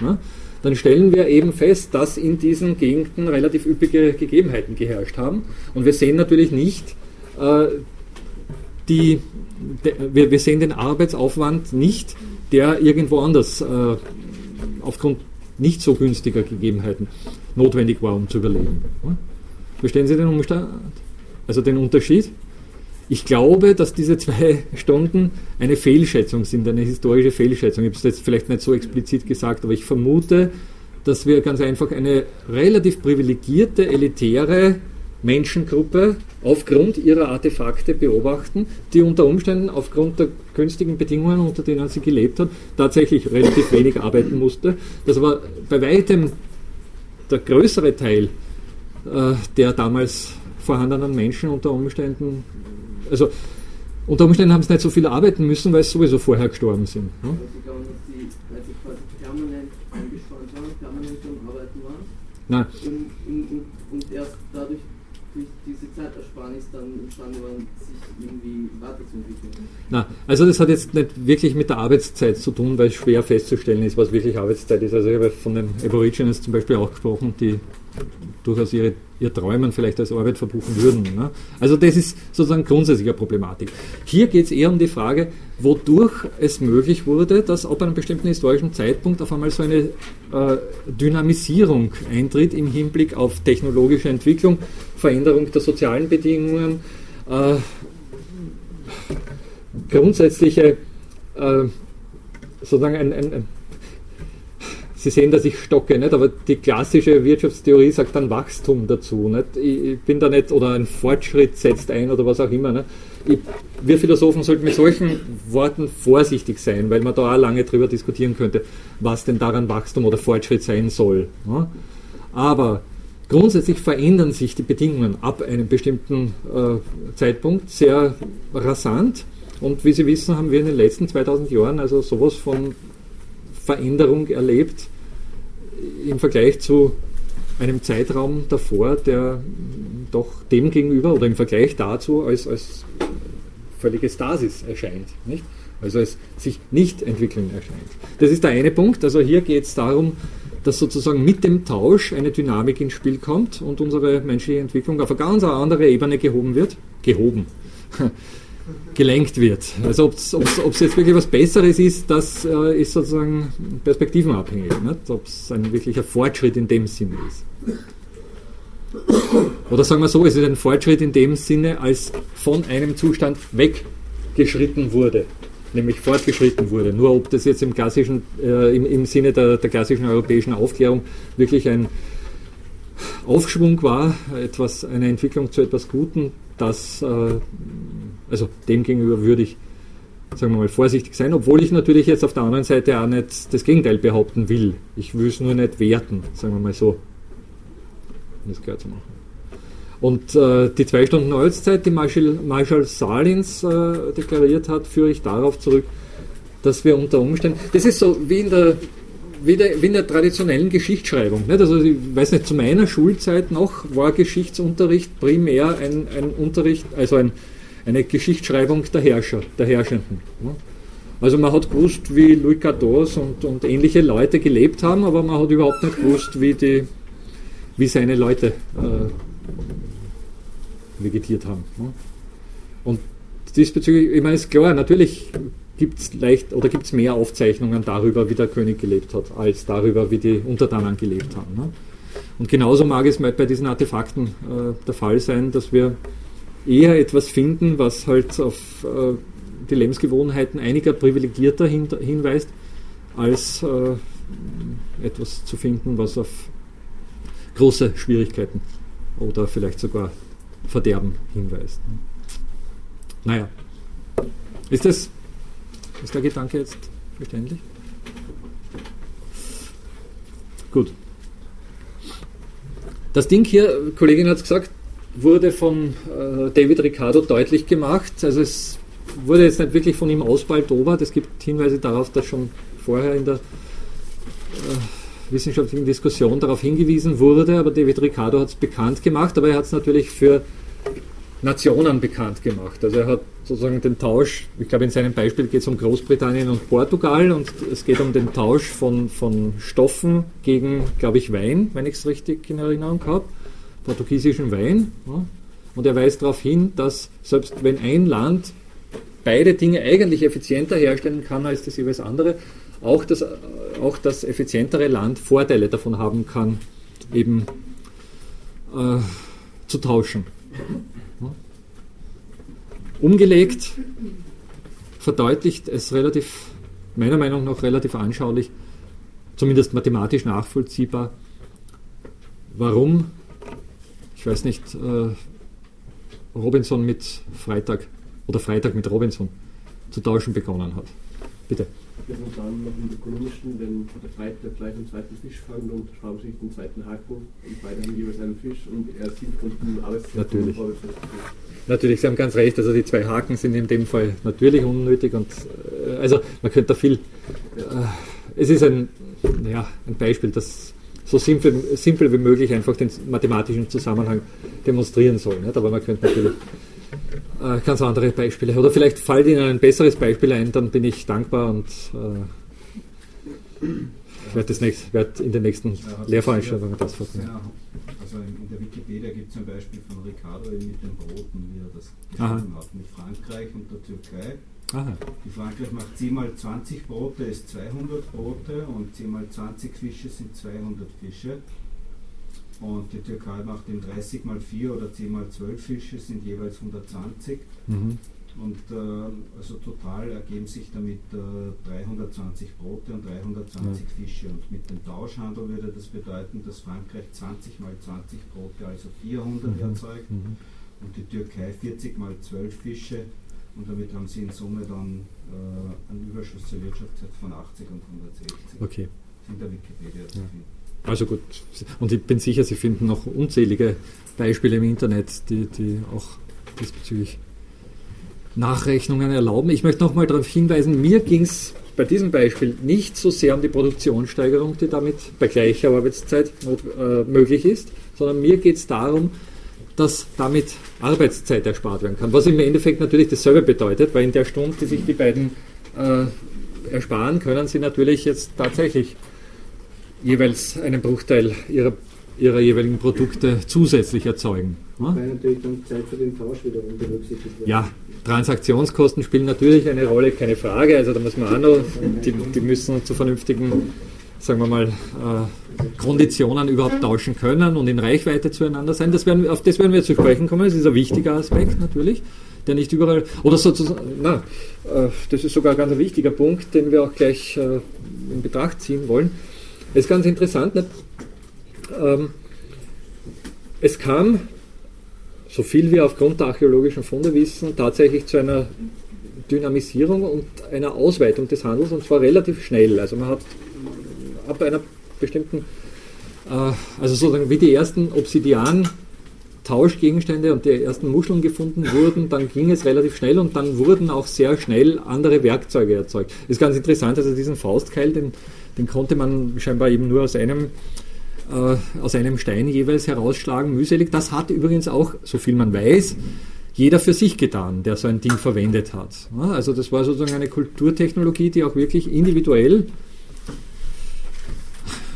dann stellen wir eben fest, dass in diesen Gegenden relativ üppige Gegebenheiten geherrscht haben. Und wir sehen natürlich nicht äh, die, wir, wir sehen den Arbeitsaufwand nicht der irgendwo anders äh, aufgrund nicht so günstiger Gegebenheiten notwendig war, um zu überleben. Verstehen Sie den Umstand? Also den Unterschied? Ich glaube, dass diese zwei Stunden eine Fehlschätzung sind, eine historische Fehlschätzung. Ich habe es jetzt vielleicht nicht so explizit gesagt, aber ich vermute, dass wir ganz einfach eine relativ privilegierte, elitäre Menschengruppe aufgrund ihrer Artefakte beobachten, die unter Umständen aufgrund der günstigen Bedingungen, unter denen sie gelebt hat, tatsächlich relativ wenig arbeiten musste. Das aber bei weitem der größere Teil äh, der damals vorhandenen Menschen unter Umständen also unter Umständen haben sie nicht so viel arbeiten müssen, weil sie sowieso vorher gestorben sind. Ne? Glaube, dass sie, weil sie quasi permanent eingespannt waren, permanent am Arbeiten waren. Nein. Und erst dadurch, durch diese Zeitersparnis dann imstande waren, sich irgendwie weiterzuentwickeln. Na, also das hat jetzt nicht wirklich mit der Arbeitszeit zu tun, weil es schwer festzustellen ist, was wirklich Arbeitszeit ist. Also ich habe von den Aborigines zum Beispiel auch gesprochen, die durchaus ihre, ihr Träumen vielleicht als Arbeit verbuchen würden. Ne? Also das ist sozusagen grundsätzlich eine Problematik. Hier geht es eher um die Frage, wodurch es möglich wurde, dass ab einem bestimmten historischen Zeitpunkt auf einmal so eine äh, Dynamisierung eintritt im Hinblick auf technologische Entwicklung, Veränderung der sozialen Bedingungen, äh, grundsätzliche äh, sozusagen ein, ein, ein Sie sehen, dass ich stocke, nicht? aber die klassische Wirtschaftstheorie sagt dann Wachstum dazu. Nicht? Ich bin da nicht, oder ein Fortschritt setzt ein oder was auch immer. Ich, wir Philosophen sollten mit solchen Worten vorsichtig sein, weil man da auch lange drüber diskutieren könnte, was denn daran Wachstum oder Fortschritt sein soll. Ja? Aber grundsätzlich verändern sich die Bedingungen ab einem bestimmten äh, Zeitpunkt sehr rasant. Und wie Sie wissen, haben wir in den letzten 2000 Jahren also sowas von Veränderung erlebt im Vergleich zu einem Zeitraum davor, der doch dem gegenüber oder im Vergleich dazu als, als völlige Stasis erscheint. Nicht? Also als sich nicht entwickeln erscheint. Das ist der eine Punkt. Also hier geht es darum, dass sozusagen mit dem Tausch eine Dynamik ins Spiel kommt und unsere menschliche Entwicklung auf eine ganz andere Ebene gehoben wird. Gehoben gelenkt wird. Also ob es jetzt wirklich was Besseres ist, das äh, ist sozusagen perspektivenabhängig. Ob es ein wirklicher Fortschritt in dem Sinne ist. Oder sagen wir so, es ist ein Fortschritt in dem Sinne, als von einem Zustand weggeschritten wurde, nämlich fortgeschritten wurde. Nur ob das jetzt im, klassischen, äh, im, im, Sinne der, der klassischen europäischen Aufklärung wirklich ein Aufschwung war, etwas, eine Entwicklung zu etwas Guten, das äh, also demgegenüber würde ich, sagen wir mal, vorsichtig sein, obwohl ich natürlich jetzt auf der anderen Seite auch nicht das Gegenteil behaupten will. Ich will es nur nicht werten, sagen wir mal so, um das klar zu machen. Und äh, die zwei Stunden Arbeitszeit, die Marshall, Marshall Salins äh, deklariert hat, führe ich darauf zurück, dass wir unter Umständen, das ist so wie in der, wie, der, wie in der traditionellen Geschichtsschreibung. Nicht? Also ich weiß nicht, zu meiner Schulzeit noch war Geschichtsunterricht primär ein, ein Unterricht, also ein, eine Geschichtsschreibung der Herrscher, der Herrschenden. Also man hat gewusst, wie Louis XIV und, und ähnliche Leute gelebt haben, aber man hat überhaupt nicht gewusst, wie, die, wie seine Leute äh, vegetiert haben. Und diesbezüglich, ich meine, ist klar, natürlich gibt es leicht oder gibt mehr Aufzeichnungen darüber, wie der König gelebt hat, als darüber, wie die Untertanen gelebt haben. Ne? Und genauso mag es bei diesen Artefakten äh, der Fall sein, dass wir eher etwas finden, was halt auf äh, die Lebensgewohnheiten einiger Privilegierter hin, hinweist, als äh, etwas zu finden, was auf große Schwierigkeiten oder vielleicht sogar Verderben hinweist. Naja, ist das, ist der Gedanke jetzt verständlich? Gut. Das Ding hier, Kollegin hat es gesagt, wurde von äh, David Ricardo deutlich gemacht. Also es wurde jetzt nicht wirklich von ihm ausbaldobert. Es gibt Hinweise darauf, dass schon vorher in der äh, wissenschaftlichen Diskussion darauf hingewiesen wurde, aber David Ricardo hat es bekannt gemacht, aber er hat es natürlich für Nationen bekannt gemacht. Also er hat sozusagen den Tausch, ich glaube in seinem Beispiel geht es um Großbritannien und Portugal und es geht um den Tausch von, von Stoffen gegen, glaube ich, Wein, wenn ich es richtig in Erinnerung habe portugiesischen Wein. Und er weist darauf hin, dass selbst wenn ein Land beide Dinge eigentlich effizienter herstellen kann als das jeweils andere, auch das, auch das effizientere Land Vorteile davon haben kann, eben äh, zu tauschen. Umgelegt verdeutlicht es relativ, meiner Meinung nach relativ anschaulich, zumindest mathematisch nachvollziehbar, warum, ich weiß nicht, äh, Robinson mit Freitag oder Freitag mit Robinson zu tauschen begonnen hat. Bitte. Wir sind dann noch im ökonomischen, wenn der Freitag gleich einen zweiten Fisch fangt und Schwaben sich den zweiten Haken und beide haben jeweils einen Fisch und er sieht unten alles. Natürlich. Natürlich, Sie haben ganz recht, also die zwei Haken sind in dem Fall natürlich unnötig und äh, also man könnte da viel, äh, es ist ein, ja, ein Beispiel, das so simpel, simpel wie möglich einfach den mathematischen Zusammenhang demonstrieren soll. Nicht? Aber man könnte natürlich äh, ganz andere Beispiele. Oder vielleicht fällt Ihnen ein besseres Beispiel ein, dann bin ich dankbar und äh, ich werde, werde in den nächsten ja, Lehrveranstaltungen das verfolgen. Ja, also in der Wikipedia gibt es ein Beispiel von Ricardo mit den Broten, wie er das geschrieben hat, mit Frankreich und der Türkei. Aha. Die Frankreich macht 10 mal 20 Brote ist 200 Brote und 10 mal 20 Fische sind 200 Fische. Und die Türkei macht eben 30 mal 4 oder 10 mal 12 Fische sind jeweils 120. Mhm. Und äh, also total ergeben sich damit äh, 320 Brote und 320 ja. Fische. Und mit dem Tauschhandel würde das bedeuten, dass Frankreich 20 mal 20 Brote, also 400 mhm. erzeugt, mhm. und die Türkei 40 mal 12 Fische. Und damit haben sie in Summe dann äh, einen Überschuss zur Wirtschaftszeit von 80 und 160. Okay. In der Wikipedia zu finden. Also gut, und ich bin sicher, Sie finden noch unzählige Beispiele im Internet, die, die auch diesbezüglich Nachrechnungen erlauben. Ich möchte nochmal darauf hinweisen, mir ging es bei diesem Beispiel nicht so sehr um die Produktionssteigerung, die damit bei gleicher Arbeitszeit äh, möglich ist, sondern mir geht es darum, dass damit Arbeitszeit erspart werden kann. Was im Endeffekt natürlich dasselbe bedeutet, weil in der Stunde, die sich die beiden äh, ersparen, können sie natürlich jetzt tatsächlich jeweils einen Bruchteil ihrer, ihrer jeweiligen Produkte zusätzlich erzeugen. Weil natürlich dann Zeit für den Tausch wiederum berücksichtigt wird. Ja, Transaktionskosten spielen natürlich eine Rolle, keine Frage. Also da muss man noch, die, die müssen zu vernünftigen, sagen wir mal, äh, Konditionen überhaupt tauschen können und in Reichweite zueinander sein. Das werden, auf das werden wir zu sprechen kommen. Das ist ein wichtiger Aspekt natürlich, der nicht überall, oder sozusagen, na, äh, das ist sogar ein ganz wichtiger Punkt, den wir auch gleich äh, in Betracht ziehen wollen. Das ist ganz interessant. Nicht? Ähm, es kam, so viel wir aufgrund der archäologischen Funde wissen, tatsächlich zu einer Dynamisierung und einer Ausweitung des Handels und zwar relativ schnell. Also man hat ab einer bestimmten, äh, also sozusagen wie die ersten Obsidian Tauschgegenstände und die ersten Muscheln gefunden wurden, dann ging es relativ schnell und dann wurden auch sehr schnell andere Werkzeuge erzeugt. Ist ganz interessant, also diesen Faustkeil, den den konnte man scheinbar eben nur aus einem, äh, aus einem Stein jeweils herausschlagen, mühselig. Das hat übrigens auch, so viel man weiß, jeder für sich getan, der so ein Ding verwendet hat. Also das war sozusagen eine Kulturtechnologie, die auch wirklich individuell,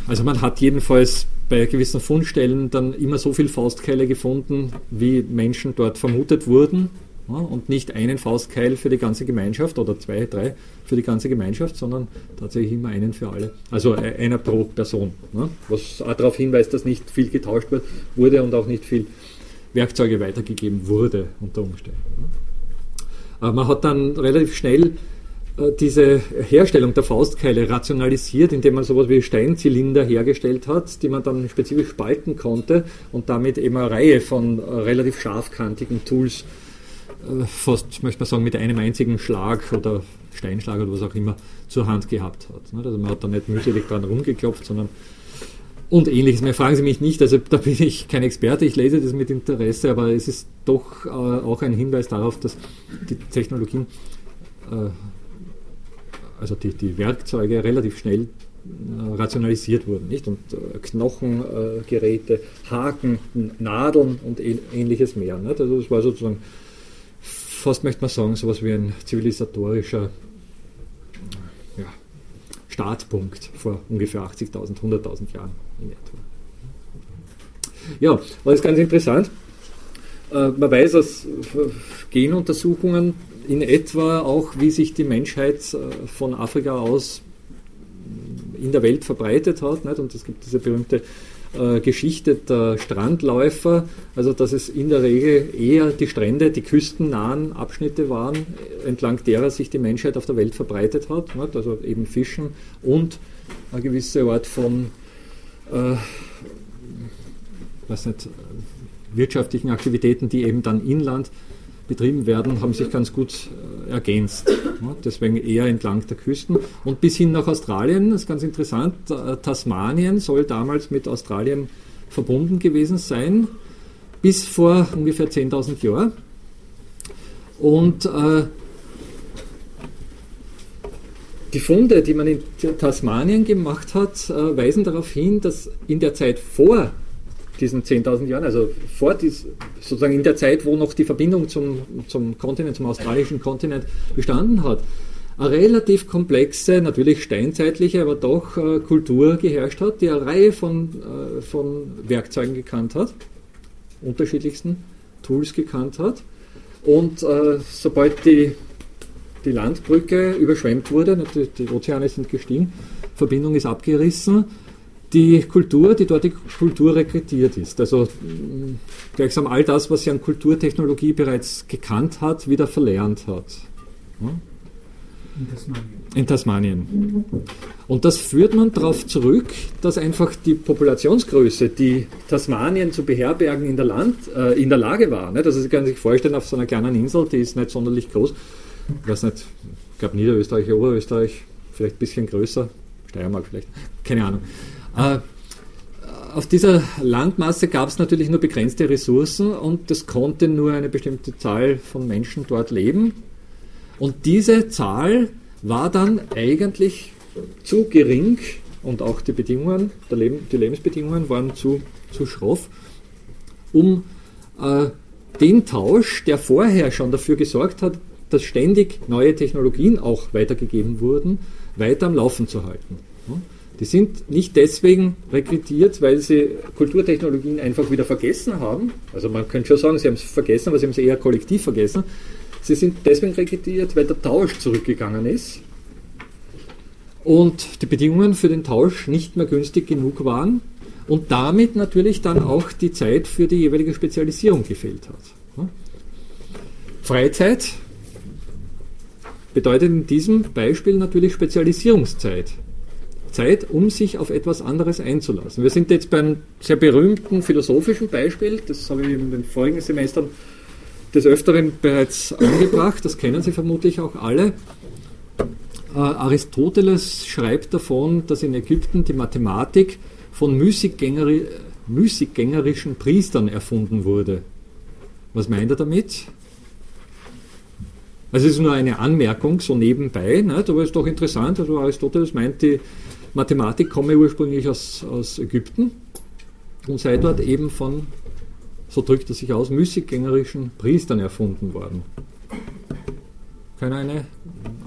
also man hat jedenfalls bei gewissen Fundstellen dann immer so viel Faustkeile gefunden, wie Menschen dort vermutet wurden ja, und nicht einen Faustkeil für die ganze Gemeinschaft oder zwei, drei für die ganze Gemeinschaft, sondern tatsächlich immer einen für alle. Also e, einer pro Person. Ne? Was auch darauf hinweist, dass nicht viel getauscht wurde und auch nicht viel Werkzeuge weitergegeben wurde unter Umständen. Ne? Aber man hat dann relativ schnell äh, diese Herstellung der Faustkeile rationalisiert, indem man sowas wie Steinzylinder hergestellt hat, die man dann spezifisch spalten konnte und damit eben eine Reihe von äh, relativ scharfkantigen Tools äh, fast, möchte man sagen, mit einem einzigen Schlag oder Steinschlag oder was auch immer zur Hand gehabt hat. Also man hat da nicht mühselig dran rumgeklopft, sondern und ähnliches. Mehr fragen Sie mich nicht, also da bin ich kein Experte, ich lese das mit Interesse, aber es ist doch äh, auch ein Hinweis darauf, dass die Technologien, äh, also die, die Werkzeuge relativ schnell äh, rationalisiert wurden. Nicht? Und äh, Knochengeräte, Haken, Nadeln und ähnliches mehr. Nicht? Also das war sozusagen fast möchte man sagen, so etwas wie ein zivilisatorischer ja, Startpunkt vor ungefähr 80.000, 100.000 Jahren in etwa. Ja, das ist ganz interessant. Äh, man weiß aus Genuntersuchungen in etwa auch, wie sich die Menschheit äh, von Afrika aus in der Welt verbreitet hat. Und es gibt diese berühmte äh, Geschichte der Strandläufer, also dass es in der Regel eher die Strände, die küstennahen Abschnitte waren, entlang derer sich die Menschheit auf der Welt verbreitet hat, nicht? also eben Fischen und eine gewisse Art von äh, weiß nicht, wirtschaftlichen Aktivitäten, die eben dann inland betrieben werden, haben sich ganz gut äh, ergänzt. Deswegen eher entlang der Küsten. Und bis hin nach Australien, das ist ganz interessant, äh, Tasmanien soll damals mit Australien verbunden gewesen sein, bis vor ungefähr 10.000 Jahren. Und äh, die Funde, die man in Tasmanien gemacht hat, äh, weisen darauf hin, dass in der Zeit vor diesen 10.000 Jahren, also vor dies, sozusagen in der Zeit, wo noch die Verbindung zum, zum Kontinent, zum australischen Kontinent bestanden hat, eine relativ komplexe, natürlich steinzeitliche, aber doch äh, Kultur geherrscht hat, die eine Reihe von, äh, von Werkzeugen gekannt hat, unterschiedlichsten Tools gekannt hat. Und äh, sobald die, die Landbrücke überschwemmt wurde, die, die Ozeane sind gestiegen, Verbindung ist abgerissen, die Kultur, die dortige Kultur rekrutiert ist. Also gleichsam all das, was sie an Kulturtechnologie bereits gekannt hat, wieder verlernt hat. In Tasmanien. In Tasmanien. Und das führt man darauf zurück, dass einfach die Populationsgröße, die Tasmanien zu beherbergen, in der, Land, äh, in der Lage war. Nicht? Also Sie können sich vorstellen, auf so einer kleinen Insel, die ist nicht sonderlich groß, ich weiß nicht, ich glaube Niederösterreich, Oberösterreich, vielleicht ein bisschen größer, Steiermark vielleicht, keine Ahnung. Äh, auf dieser Landmasse gab es natürlich nur begrenzte Ressourcen und es konnte nur eine bestimmte Zahl von Menschen dort leben. Und diese Zahl war dann eigentlich zu gering und auch die Bedingungen, Leben, die Lebensbedingungen waren zu, zu schroff, um äh, den Tausch, der vorher schon dafür gesorgt hat, dass ständig neue Technologien auch weitergegeben wurden, weiter am Laufen zu halten. Die sind nicht deswegen rekrutiert, weil sie Kulturtechnologien einfach wieder vergessen haben. Also man könnte schon sagen, sie haben es vergessen, aber sie haben es eher kollektiv vergessen. Sie sind deswegen rekrutiert, weil der Tausch zurückgegangen ist und die Bedingungen für den Tausch nicht mehr günstig genug waren und damit natürlich dann auch die Zeit für die jeweilige Spezialisierung gefehlt hat. Freizeit bedeutet in diesem Beispiel natürlich Spezialisierungszeit. Zeit, um sich auf etwas anderes einzulassen. Wir sind jetzt beim sehr berühmten philosophischen Beispiel, das habe ich in den vorigen Semestern des Öfteren bereits angebracht, das kennen Sie vermutlich auch alle. Äh, Aristoteles schreibt davon, dass in Ägypten die Mathematik von Müßiggängeri müßiggängerischen Priestern erfunden wurde. Was meint er damit? Also es ist nur eine Anmerkung, so nebenbei, nicht? aber es ist doch interessant. Also Aristoteles meint, die Mathematik komme ursprünglich aus, aus Ägypten und sei dort eben von, so drückt er sich aus, müßiggängerischen Priestern erfunden worden. Keine eine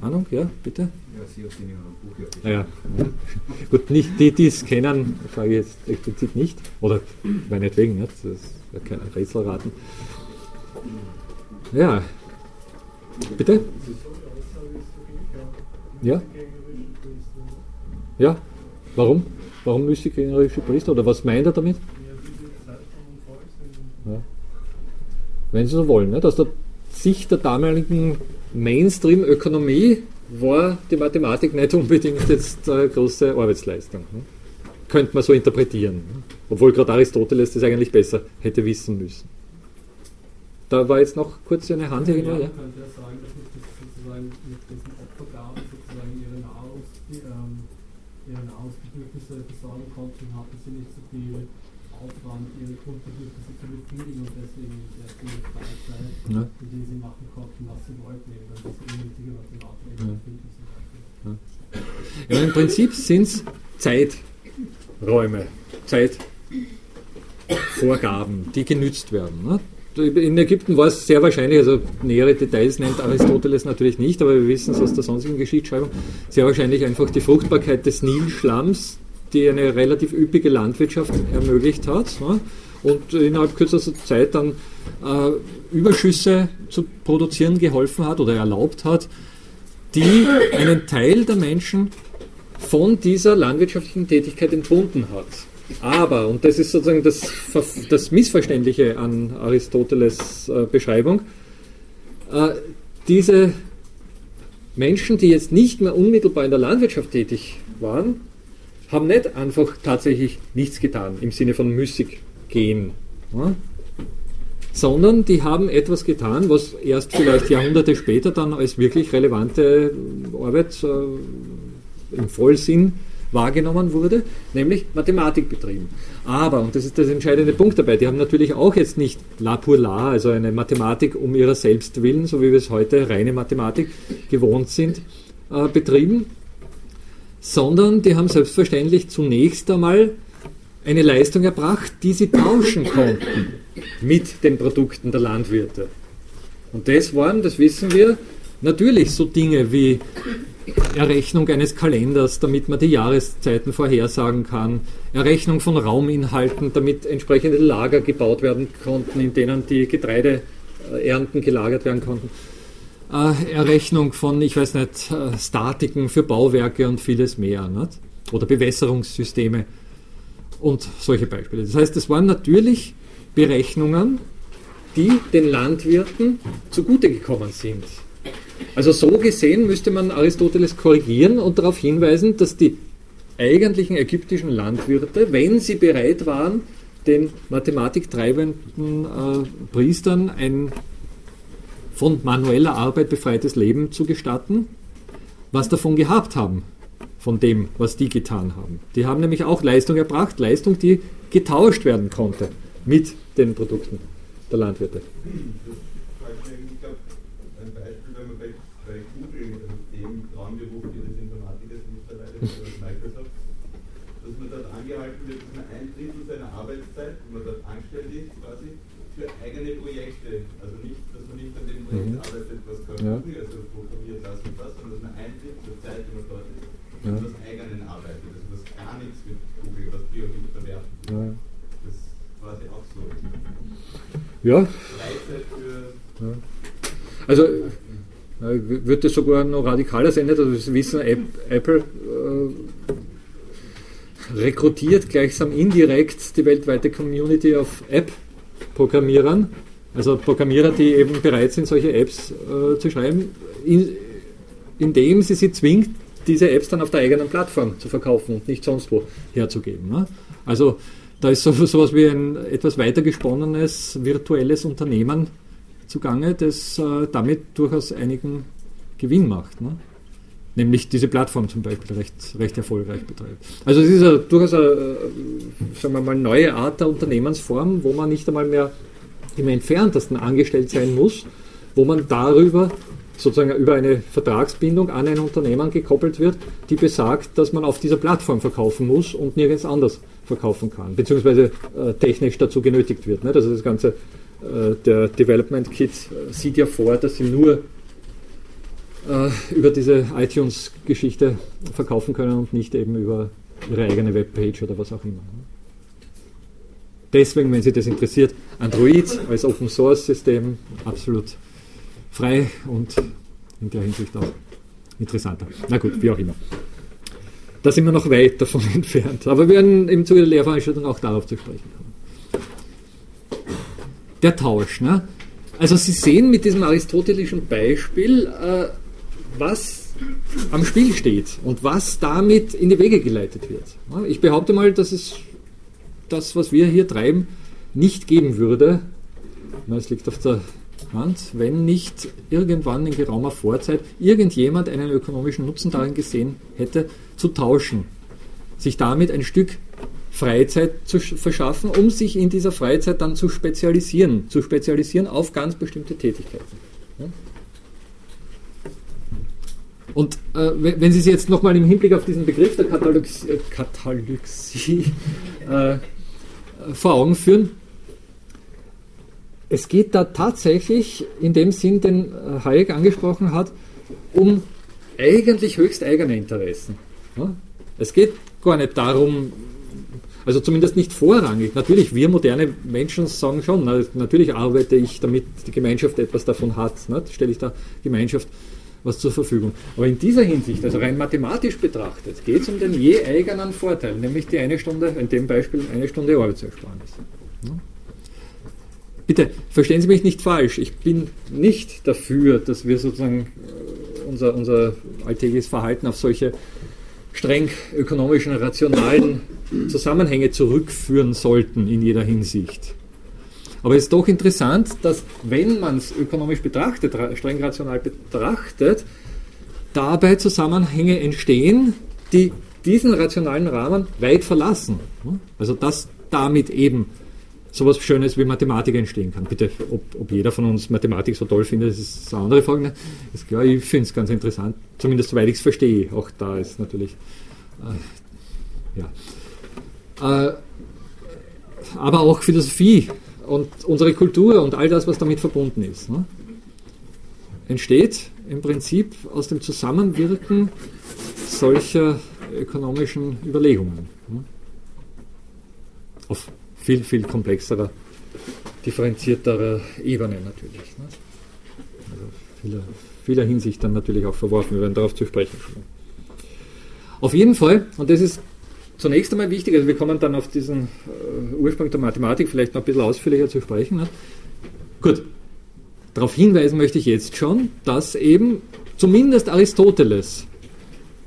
Ahnung? Ja, bitte? Ja, Sie aus dem Buch, ja. ja. Gut, nicht die, die es kennen, frage ich jetzt explizit nicht. Oder meinetwegen, nicht? das ist ja kein Rätselraten. Ja. Bitte? Ja? Ja, warum? Warum mystikgängerische Priester? Oder was meint er damit? Ja. Wenn Sie so wollen, nicht? aus der Sicht der damaligen Mainstream-Ökonomie war die Mathematik nicht unbedingt jetzt eine große Arbeitsleistung. Ne? Könnte man so interpretieren. Ne? Obwohl gerade Aristoteles das eigentlich besser hätte wissen müssen. Da war jetzt noch kurz eine Hand hier. Ja, ja. könnte ja sagen, dass ich das sozusagen mit diesen Opfergaben sozusagen ihre Nahrungs, ähm, ihre Nahrungsbedürfnisse versorgen konnten, hatten sie nicht so viel Aufwand, ihre Grundbedürfnisse zu befriedigen und deswegen sehr viel Freizeit, ja. mit denen sie machen konnten, was sie wollten, eben dann diese unnötige Mathematik ja. finden zum Beispiel. Ja. ja, im Prinzip sind es Zeiträume, Zeitvorgaben, die genützt werden. Ne? In Ägypten war es sehr wahrscheinlich, also nähere Details nennt Aristoteles natürlich nicht, aber wir wissen es aus der sonstigen Geschichtsschreibung, sehr wahrscheinlich einfach die Fruchtbarkeit des Nilschlamms, die eine relativ üppige Landwirtschaft ermöglicht hat und innerhalb kürzester Zeit dann äh, Überschüsse zu produzieren geholfen hat oder erlaubt hat, die einen Teil der Menschen von dieser landwirtschaftlichen Tätigkeit entbunden hat. Aber, und das ist sozusagen das, das Missverständliche an Aristoteles äh, Beschreibung, äh, diese Menschen, die jetzt nicht mehr unmittelbar in der Landwirtschaft tätig waren, haben nicht einfach tatsächlich nichts getan im Sinne von müßig gehen, ja? sondern die haben etwas getan, was erst vielleicht Jahrhunderte später dann als wirklich relevante Arbeit äh, im Vollsinn wahrgenommen wurde, nämlich Mathematik betrieben. Aber, und das ist das entscheidende Punkt dabei, die haben natürlich auch jetzt nicht la pour la, also eine Mathematik um ihrer selbst willen, so wie wir es heute reine Mathematik gewohnt sind, äh, betrieben, sondern die haben selbstverständlich zunächst einmal eine Leistung erbracht, die sie tauschen konnten mit den Produkten der Landwirte. Und das waren, das wissen wir, natürlich so Dinge wie Errechnung eines Kalenders, damit man die Jahreszeiten vorhersagen kann, Errechnung von Rauminhalten, damit entsprechende Lager gebaut werden konnten, in denen die Getreideernten gelagert werden konnten. Äh, Errechnung von, ich weiß nicht, äh, Statiken für Bauwerke und vieles mehr. Nicht? Oder Bewässerungssysteme und solche Beispiele. Das heißt, es waren natürlich Berechnungen, die den Landwirten zugute gekommen sind. Also so gesehen müsste man Aristoteles korrigieren und darauf hinweisen, dass die eigentlichen ägyptischen Landwirte, wenn sie bereit waren, den mathematiktreibenden äh, Priestern ein von manueller Arbeit befreites Leben zu gestatten, was davon gehabt haben, von dem, was die getan haben. Die haben nämlich auch Leistung erbracht, Leistung, die getauscht werden konnte mit den Produkten der Landwirte. Mhm. arbeitet, was kann ja. also programmiert das und das, sondern dass man eintritt zur Zeit, die man dort ist, ja. was eigenen arbeitet, also was gar nichts mit Google, was wir auch nicht verwerfen. Ja. Das war quasi auch so. Ja. ja. Also äh, wird das sogar noch radikaler sein, also Sie wissen, Apple äh, rekrutiert gleichsam indirekt die weltweite Community auf App-Programmierern also Programmierer, die eben bereit sind, solche Apps äh, zu schreiben, in, indem sie sie zwingt, diese Apps dann auf der eigenen Plattform zu verkaufen und nicht sonst wo herzugeben. Ne? Also da ist so etwas wie ein etwas weiter gesponnenes virtuelles Unternehmen zugange, das äh, damit durchaus einigen Gewinn macht. Ne? Nämlich diese Plattform zum Beispiel recht, recht erfolgreich betreibt. Also es ist a, durchaus eine, äh, sagen wir mal, neue Art der Unternehmensform, wo man nicht einmal mehr im entferntesten angestellt sein muss, wo man darüber sozusagen über eine Vertragsbindung an ein Unternehmen gekoppelt wird, die besagt, dass man auf dieser Plattform verkaufen muss und nirgends anders verkaufen kann, beziehungsweise äh, technisch dazu genötigt wird. Ne? Also das ganze, äh, der Development Kit äh, sieht ja vor, dass sie nur über diese iTunes-Geschichte verkaufen können und nicht eben über ihre eigene Webpage oder was auch immer. Deswegen, wenn Sie das interessiert, Android als Open Source System absolut frei und in der Hinsicht auch interessanter. Na gut, wie auch immer. Da sind wir noch weit davon entfernt. Aber wir werden im Zuge der Lehrveranstaltung auch darauf zu sprechen kommen. Der Tausch. Ne? Also Sie sehen mit diesem aristotelischen Beispiel, äh, was am Spiel steht und was damit in die Wege geleitet wird. Ich behaupte mal, dass es das, was wir hier treiben, nicht geben würde, es liegt auf der Hand, wenn nicht irgendwann in geraumer Vorzeit irgendjemand einen ökonomischen Nutzen darin gesehen hätte, zu tauschen, sich damit ein Stück Freizeit zu verschaffen, um sich in dieser Freizeit dann zu spezialisieren, zu spezialisieren auf ganz bestimmte Tätigkeiten. Und äh, wenn Sie es jetzt nochmal im Hinblick auf diesen Begriff der Katalyxie, äh, Katalyxie äh, vor Augen führen. Es geht da tatsächlich in dem Sinn, den äh, Hayek angesprochen hat, um eigentlich höchst eigene Interessen. Es geht gar nicht darum, also zumindest nicht vorrangig. Natürlich, wir moderne Menschen sagen schon, natürlich arbeite ich, damit die Gemeinschaft etwas davon hat. Stelle ich der Gemeinschaft was zur Verfügung. Aber in dieser Hinsicht, also rein mathematisch betrachtet, geht es um den je eigenen Vorteil, nämlich die eine Stunde, in dem Beispiel eine Stunde Arbeitsersparnis. Bitte, verstehen Sie mich nicht falsch. Ich bin nicht dafür, dass wir sozusagen äh, unser, unser alltägliches Verhalten auf solche streng ökonomischen, rationalen Zusammenhänge zurückführen sollten in jeder Hinsicht. Aber es ist doch interessant, dass wenn man es ökonomisch betrachtet, streng rational betrachtet, dabei Zusammenhänge entstehen, die diesen rationalen Rahmen weit verlassen. Also dass damit eben sowas Schönes wie Mathematik entstehen kann. Bitte, ob, ob jeder von uns Mathematik so toll findet, das ist eine andere Frage. Ne? Ist klar, ich finde es ganz interessant, zumindest soweit ich es verstehe. Auch da ist natürlich, äh, ja. Äh, aber auch Philosophie und unsere Kultur und all das, was damit verbunden ist, ne? entsteht im Prinzip aus dem Zusammenwirken solcher ökonomischen Überlegungen. Ne? Auf viel, viel komplexerer, differenzierterer Ebene natürlich. Ne? Also vieler, vieler Hinsicht dann natürlich auch verworfen. Wir werden darauf zu sprechen kommen. Auf jeden Fall, und das ist zunächst einmal wichtig, also wir kommen dann auf diesen äh, Ursprung der Mathematik vielleicht noch ein bisschen ausführlicher zu sprechen. Ne? Gut, darauf hinweisen möchte ich jetzt schon, dass eben zumindest Aristoteles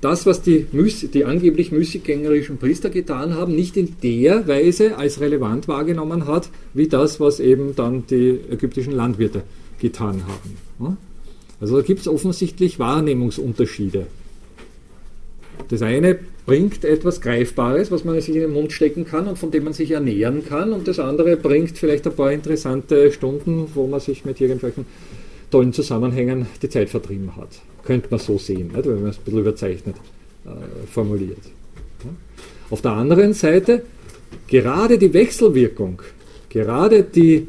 das, was die, die angeblich müßiggängerischen Priester getan haben, nicht in der Weise als relevant wahrgenommen hat, wie das, was eben dann die ägyptischen Landwirte getan haben. Also da gibt es offensichtlich Wahrnehmungsunterschiede. Das eine bringt etwas Greifbares, was man sich in den Mund stecken kann und von dem man sich ernähren kann, und das andere bringt vielleicht ein paar interessante Stunden, wo man sich mit irgendwelchen tollen Zusammenhängen die Zeit vertrieben hat. Könnte man so sehen, nicht? wenn man es ein bisschen überzeichnet äh, formuliert. Ja? Auf der anderen Seite, gerade die Wechselwirkung, gerade die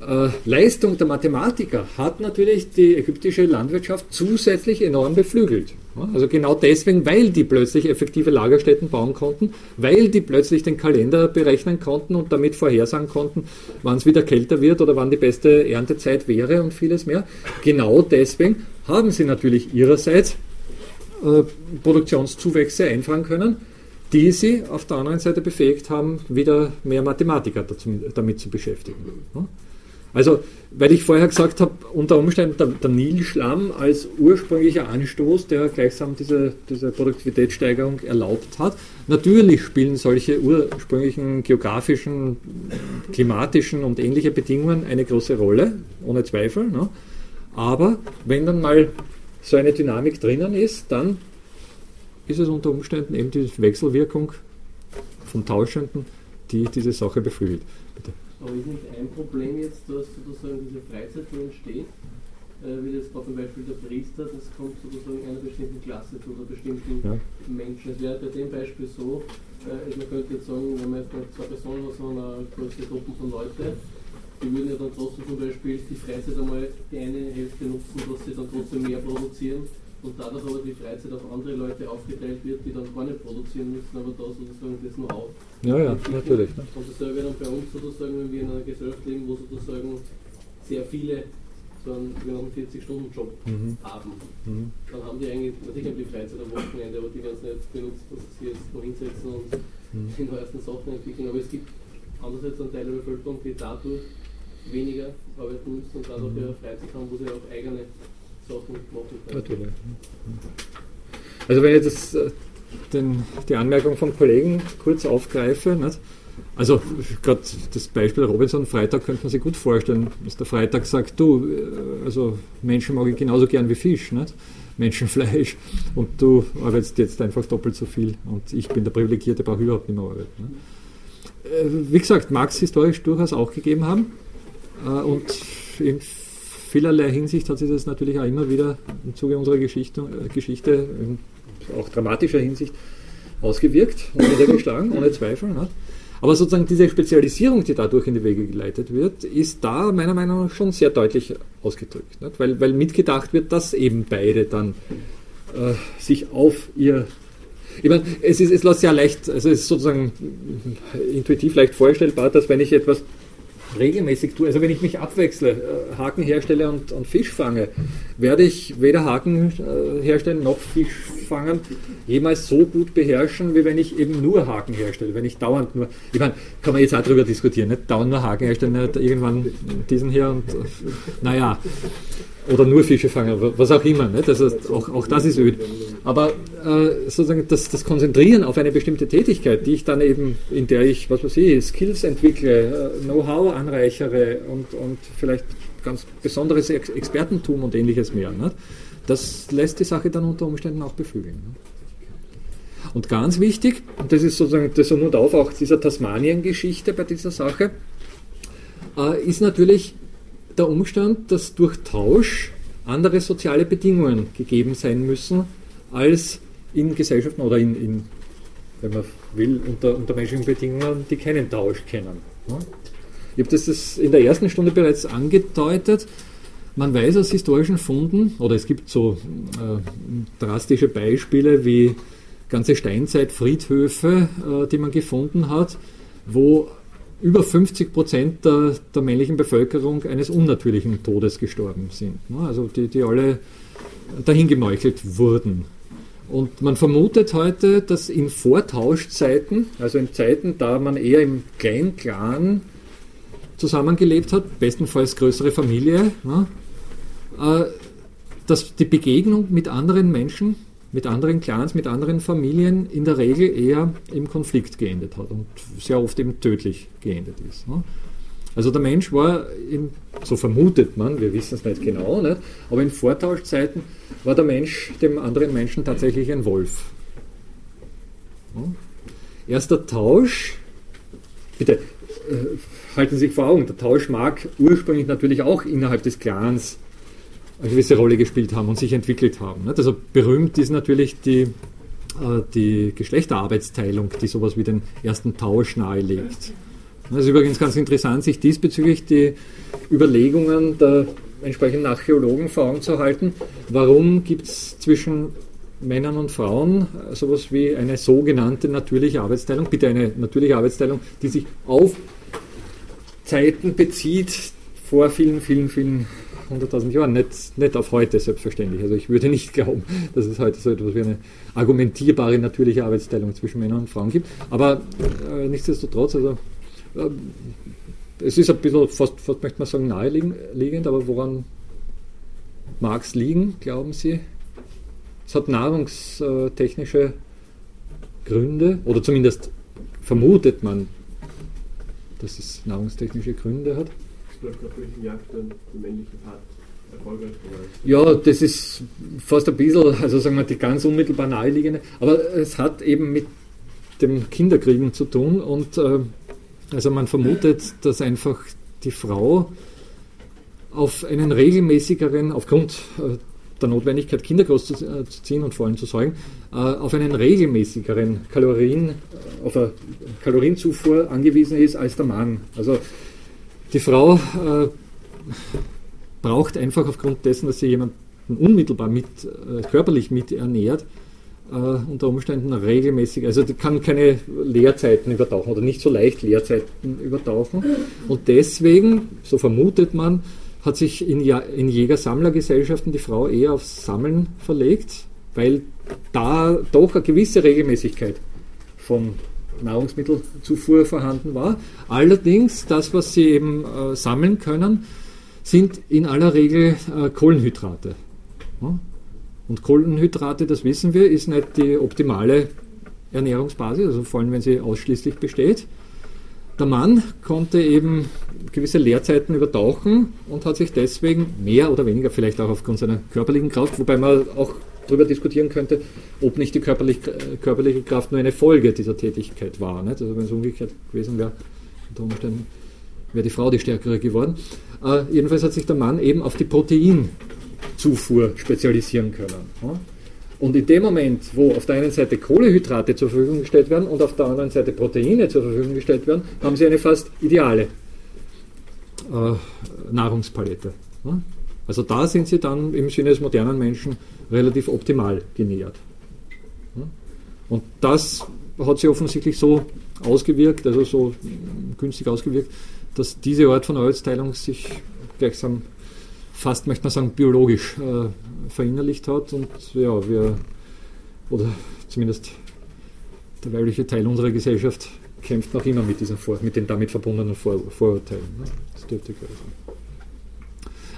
äh, Leistung der Mathematiker hat natürlich die ägyptische Landwirtschaft zusätzlich enorm beflügelt. Also genau deswegen, weil die plötzlich effektive Lagerstätten bauen konnten, weil die plötzlich den Kalender berechnen konnten und damit vorhersagen konnten, wann es wieder kälter wird oder wann die beste Erntezeit wäre und vieles mehr. Genau deswegen haben sie natürlich ihrerseits äh, Produktionszuwächse einfahren können, die sie auf der anderen Seite befähigt haben, wieder mehr Mathematiker dazu, damit zu beschäftigen. Also, weil ich vorher gesagt habe, unter Umständen der, der Nilschlamm als ursprünglicher Anstoß, der gleichsam diese, diese Produktivitätssteigerung erlaubt hat. Natürlich spielen solche ursprünglichen geografischen, klimatischen und ähnliche Bedingungen eine große Rolle, ohne Zweifel. Ne? Aber wenn dann mal so eine Dynamik drinnen ist, dann ist es unter Umständen eben die Wechselwirkung von Tauschenden, die diese Sache beflügelt. Bitte. Aber ist nicht ein Problem jetzt, dass sozusagen diese Freizeit, die entsteht, äh, wie das zum Beispiel der Priester, das kommt sozusagen einer bestimmten Klasse zu oder bestimmten ja. Menschen. Es wäre bei dem Beispiel so, äh, man könnte jetzt sagen, wenn man jetzt zwei Personen hat, so eine große Gruppe von Leuten, die würden ja dann trotzdem zum Beispiel die Freizeit einmal die eine Hälfte nutzen, dass sie dann trotzdem mehr produzieren und dadurch aber die Freizeit auf andere Leute aufgeteilt wird, die dann gar nicht produzieren müssen, aber da sozusagen das nur auf. Ja, ja, natürlich. Ne? Und dasselbe dann bei uns sozusagen, wenn wir in einer Gesellschaft leben, wo sozusagen sehr viele so einen sogenannten 40-Stunden-Job mhm. haben. Mhm. Dann haben die eigentlich, natürlich haben die Freizeit am Wochenende, aber die werden es nicht benutzt, dass sie jetzt noch hinsetzen und mhm. die neuesten Sachen entwickeln. Aber es gibt andererseits einen Teil der Bevölkerung, die dadurch weniger arbeiten müssen und dadurch mhm. ihre Freizeit haben, wo sie auch eigene Natürlich. Also wenn ich das, äh, den, die Anmerkung vom Kollegen kurz aufgreife, nicht? also gerade das Beispiel Robinson Freitag könnte man sich gut vorstellen, dass der Freitag sagt, du, äh, also Menschen mag ich genauso gern wie Fisch, nicht? Menschenfleisch und du arbeitest jetzt einfach doppelt so viel und ich bin der Privilegierte, brauche überhaupt nicht mehr arbeiten. Nicht? Äh, wie gesagt, mag es historisch durchaus auch gegeben haben und in vielerlei Hinsicht hat sich das natürlich auch immer wieder im Zuge unserer Geschichte, äh, Geschichte auch dramatischer Hinsicht ausgewirkt und niedergeschlagen, ohne Zweifel. Ne? Aber sozusagen diese Spezialisierung, die dadurch in die Wege geleitet wird, ist da meiner Meinung nach schon sehr deutlich ausgedrückt. Nicht? Weil, weil mitgedacht wird, dass eben beide dann äh, sich auf ihr ich meine, es, ist, es lässt ja leicht, also es ist sozusagen intuitiv leicht vorstellbar, dass wenn ich etwas regelmäßig tue, also wenn ich mich abwechsle, äh, Haken herstelle und, und Fisch fange, werde ich weder Haken äh, herstellen noch Fisch fangen jemals so gut beherrschen, wie wenn ich eben nur Haken herstelle. Wenn ich dauernd nur, ich meine, kann man jetzt auch darüber diskutieren, nicht dauernd nur Haken herstellen, nicht irgendwann diesen hier und naja, oder nur Fische fangen, was auch immer. Nicht? Also auch, auch das ist öd. Aber äh, sozusagen das, das Konzentrieren auf eine bestimmte Tätigkeit, die ich dann eben, in der ich, was weiß ich, Skills entwickle, äh, Know-how anreichere und, und vielleicht ganz besonderes Expertentum und ähnliches mehr. Nicht? Das lässt die Sache dann unter Umständen auch beflügeln. Und ganz wichtig, und das ist sozusagen das und Auf auch dieser Tasmanien-Geschichte bei dieser Sache, äh, ist natürlich der Umstand, dass durch Tausch andere soziale Bedingungen gegeben sein müssen, als in Gesellschaften oder in, in wenn man will, unter, unter menschlichen Bedingungen, die keinen Tausch kennen. Ich habe das in der ersten Stunde bereits angedeutet. Man weiß aus historischen Funden, oder es gibt so äh, drastische Beispiele wie ganze Steinzeitfriedhöfe, äh, die man gefunden hat, wo über 50 Prozent der, der, männlichen Bevölkerung eines unnatürlichen Todes gestorben sind. Ne? Also die, die alle dahingemeuchelt wurden. Und man vermutet heute, dass in Vortauschzeiten, also in Zeiten, da man eher im kleinen Clan zusammengelebt hat, bestenfalls größere Familie, ja, äh, dass die Begegnung mit anderen Menschen, mit anderen Clans, mit anderen Familien in der Regel eher im Konflikt geendet hat und sehr oft eben tödlich geendet ist. Ja. Also der Mensch war, in, so vermutet man, wir wissen es nicht genau, nicht, aber in Vortauschzeiten war der Mensch dem anderen Menschen tatsächlich ein Wolf. Erster Tausch, bitte, äh, halten Sie sich vor Augen, der Tausch mag ursprünglich natürlich auch innerhalb des Clans eine gewisse Rolle gespielt haben und sich entwickelt haben. Also berühmt ist natürlich die, äh, die Geschlechterarbeitsteilung, die sowas wie den ersten Tausch nahelegt. Das ist übrigens ganz interessant, sich diesbezüglich die Überlegungen der entsprechenden Archäologen vor Augen zu halten. Warum gibt es zwischen Männern und Frauen sowas wie eine sogenannte natürliche Arbeitsteilung? Bitte eine natürliche Arbeitsteilung, die sich auf Zeiten bezieht, vor vielen, vielen, vielen hunderttausend Jahren, nicht, nicht auf heute selbstverständlich. Also ich würde nicht glauben, dass es heute so etwas wie eine argumentierbare natürliche Arbeitsteilung zwischen Männern und Frauen gibt. Aber äh, nichtsdestotrotz, also äh, es ist ein bisschen, fast, fast möchte man sagen, naheliegend, aber woran mag es liegen, glauben Sie? Es hat nahrungstechnische Gründe, oder zumindest vermutet man dass es nahrungstechnische Gründe hat. Ja, das ist fast ein bisschen, also sagen wir, die ganz unmittelbar naheliegende, aber es hat eben mit dem Kinderkriegen zu tun und äh, also man vermutet, dass einfach die Frau auf einen regelmäßigeren, aufgrund äh, der Notwendigkeit, Kinder großzuziehen und vor allem zu säugen, äh, auf einen regelmäßigeren Kalorien, äh, auf eine Kalorienzufuhr angewiesen ist als der Mann. Also die Frau äh, braucht einfach aufgrund dessen, dass sie jemanden unmittelbar mit, körperlich mit ernährt, unter Umständen regelmäßig, also kann keine Leerzeiten übertauchen oder nicht so leicht Leerzeiten übertauchen. Und deswegen, so vermutet man, hat sich in, in Jäger-Sammler-Gesellschaften die Frau eher aufs Sammeln verlegt, weil da doch eine gewisse Regelmäßigkeit von Nahrungsmittelzufuhr vorhanden war. Allerdings, das, was sie eben äh, sammeln können, sind in aller Regel äh, Kohlenhydrate. Ja? Und Kohlenhydrate, das wissen wir, ist nicht die optimale Ernährungsbasis, also vor allem wenn sie ausschließlich besteht. Der Mann konnte eben gewisse Leerzeiten übertauchen und hat sich deswegen mehr oder weniger, vielleicht auch aufgrund seiner körperlichen Kraft, wobei man auch darüber diskutieren könnte, ob nicht die körperlich, körperliche Kraft nur eine Folge dieser Tätigkeit war. Nicht? Also wenn es umgekehrt gewesen wäre, unter Umständen wäre die Frau die stärkere geworden. Äh, jedenfalls hat sich der Mann eben auf die Proteinzufuhr spezialisieren können. Ja? Und in dem Moment, wo auf der einen Seite Kohlehydrate zur Verfügung gestellt werden und auf der anderen Seite Proteine zur Verfügung gestellt werden, haben sie eine fast ideale äh, Nahrungspalette. Ja? Also da sind sie dann im Sinne des modernen Menschen relativ optimal genähert. Ja? Und das hat sich offensichtlich so ausgewirkt, also so günstig ausgewirkt, dass diese Art von Arbeitsteilung sich gleichsam fast, möchte man sagen, biologisch äh, verinnerlicht hat. Und ja, wir, oder zumindest der weibliche Teil unserer Gesellschaft kämpft noch immer mit, diesen Vor mit den damit verbundenen Vor Vorurteilen. Ne? Das dürfte klar sein.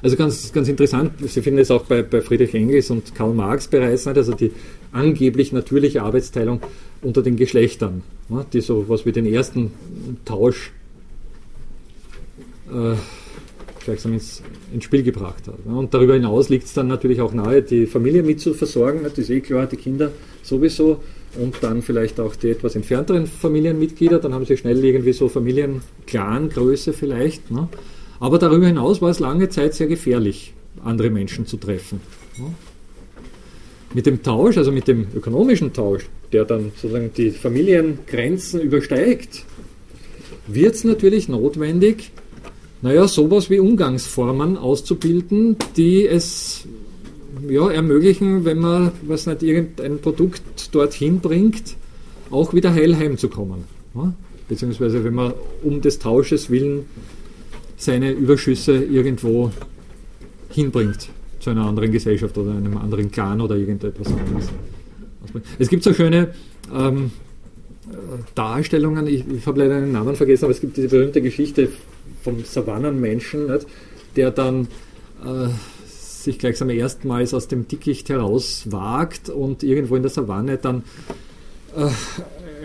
Also ganz, ganz interessant, Sie finden es auch bei, bei Friedrich Engels und Karl Marx bereits, nicht? also die angeblich natürliche Arbeitsteilung unter den Geschlechtern, ne? die so was wie den ersten Tausch äh, gleichsam ins, ins, Spiel gebracht hat. Und darüber hinaus liegt es dann natürlich auch nahe, die Familie mit zu versorgen, das ist eh klar, die Kinder sowieso und dann vielleicht auch die etwas entfernteren Familienmitglieder, dann haben sie schnell irgendwie so Familienclan-Größe vielleicht. Ne? Aber darüber hinaus war es lange Zeit sehr gefährlich, andere Menschen zu treffen. Ne? Mit dem Tausch, also mit dem ökonomischen Tausch, der dann sozusagen die Familiengrenzen übersteigt, wird es natürlich notwendig, naja, sowas wie Umgangsformen auszubilden, die es ja, ermöglichen, wenn man, was nicht, irgendein Produkt dorthin bringt, auch wieder heil heimzukommen. Ja? Beziehungsweise wenn man um des Tausches willen seine Überschüsse irgendwo hinbringt zu einer anderen Gesellschaft oder einem anderen Clan oder irgendetwas anderes. Es gibt so schöne ähm, Darstellungen, ich, ich habe leider den Namen vergessen, aber es gibt diese berühmte Geschichte vom Savannenmenschen, nicht, der dann äh, sich gleichsam erstmals aus dem Dickicht herauswagt und irgendwo in der Savanne dann äh,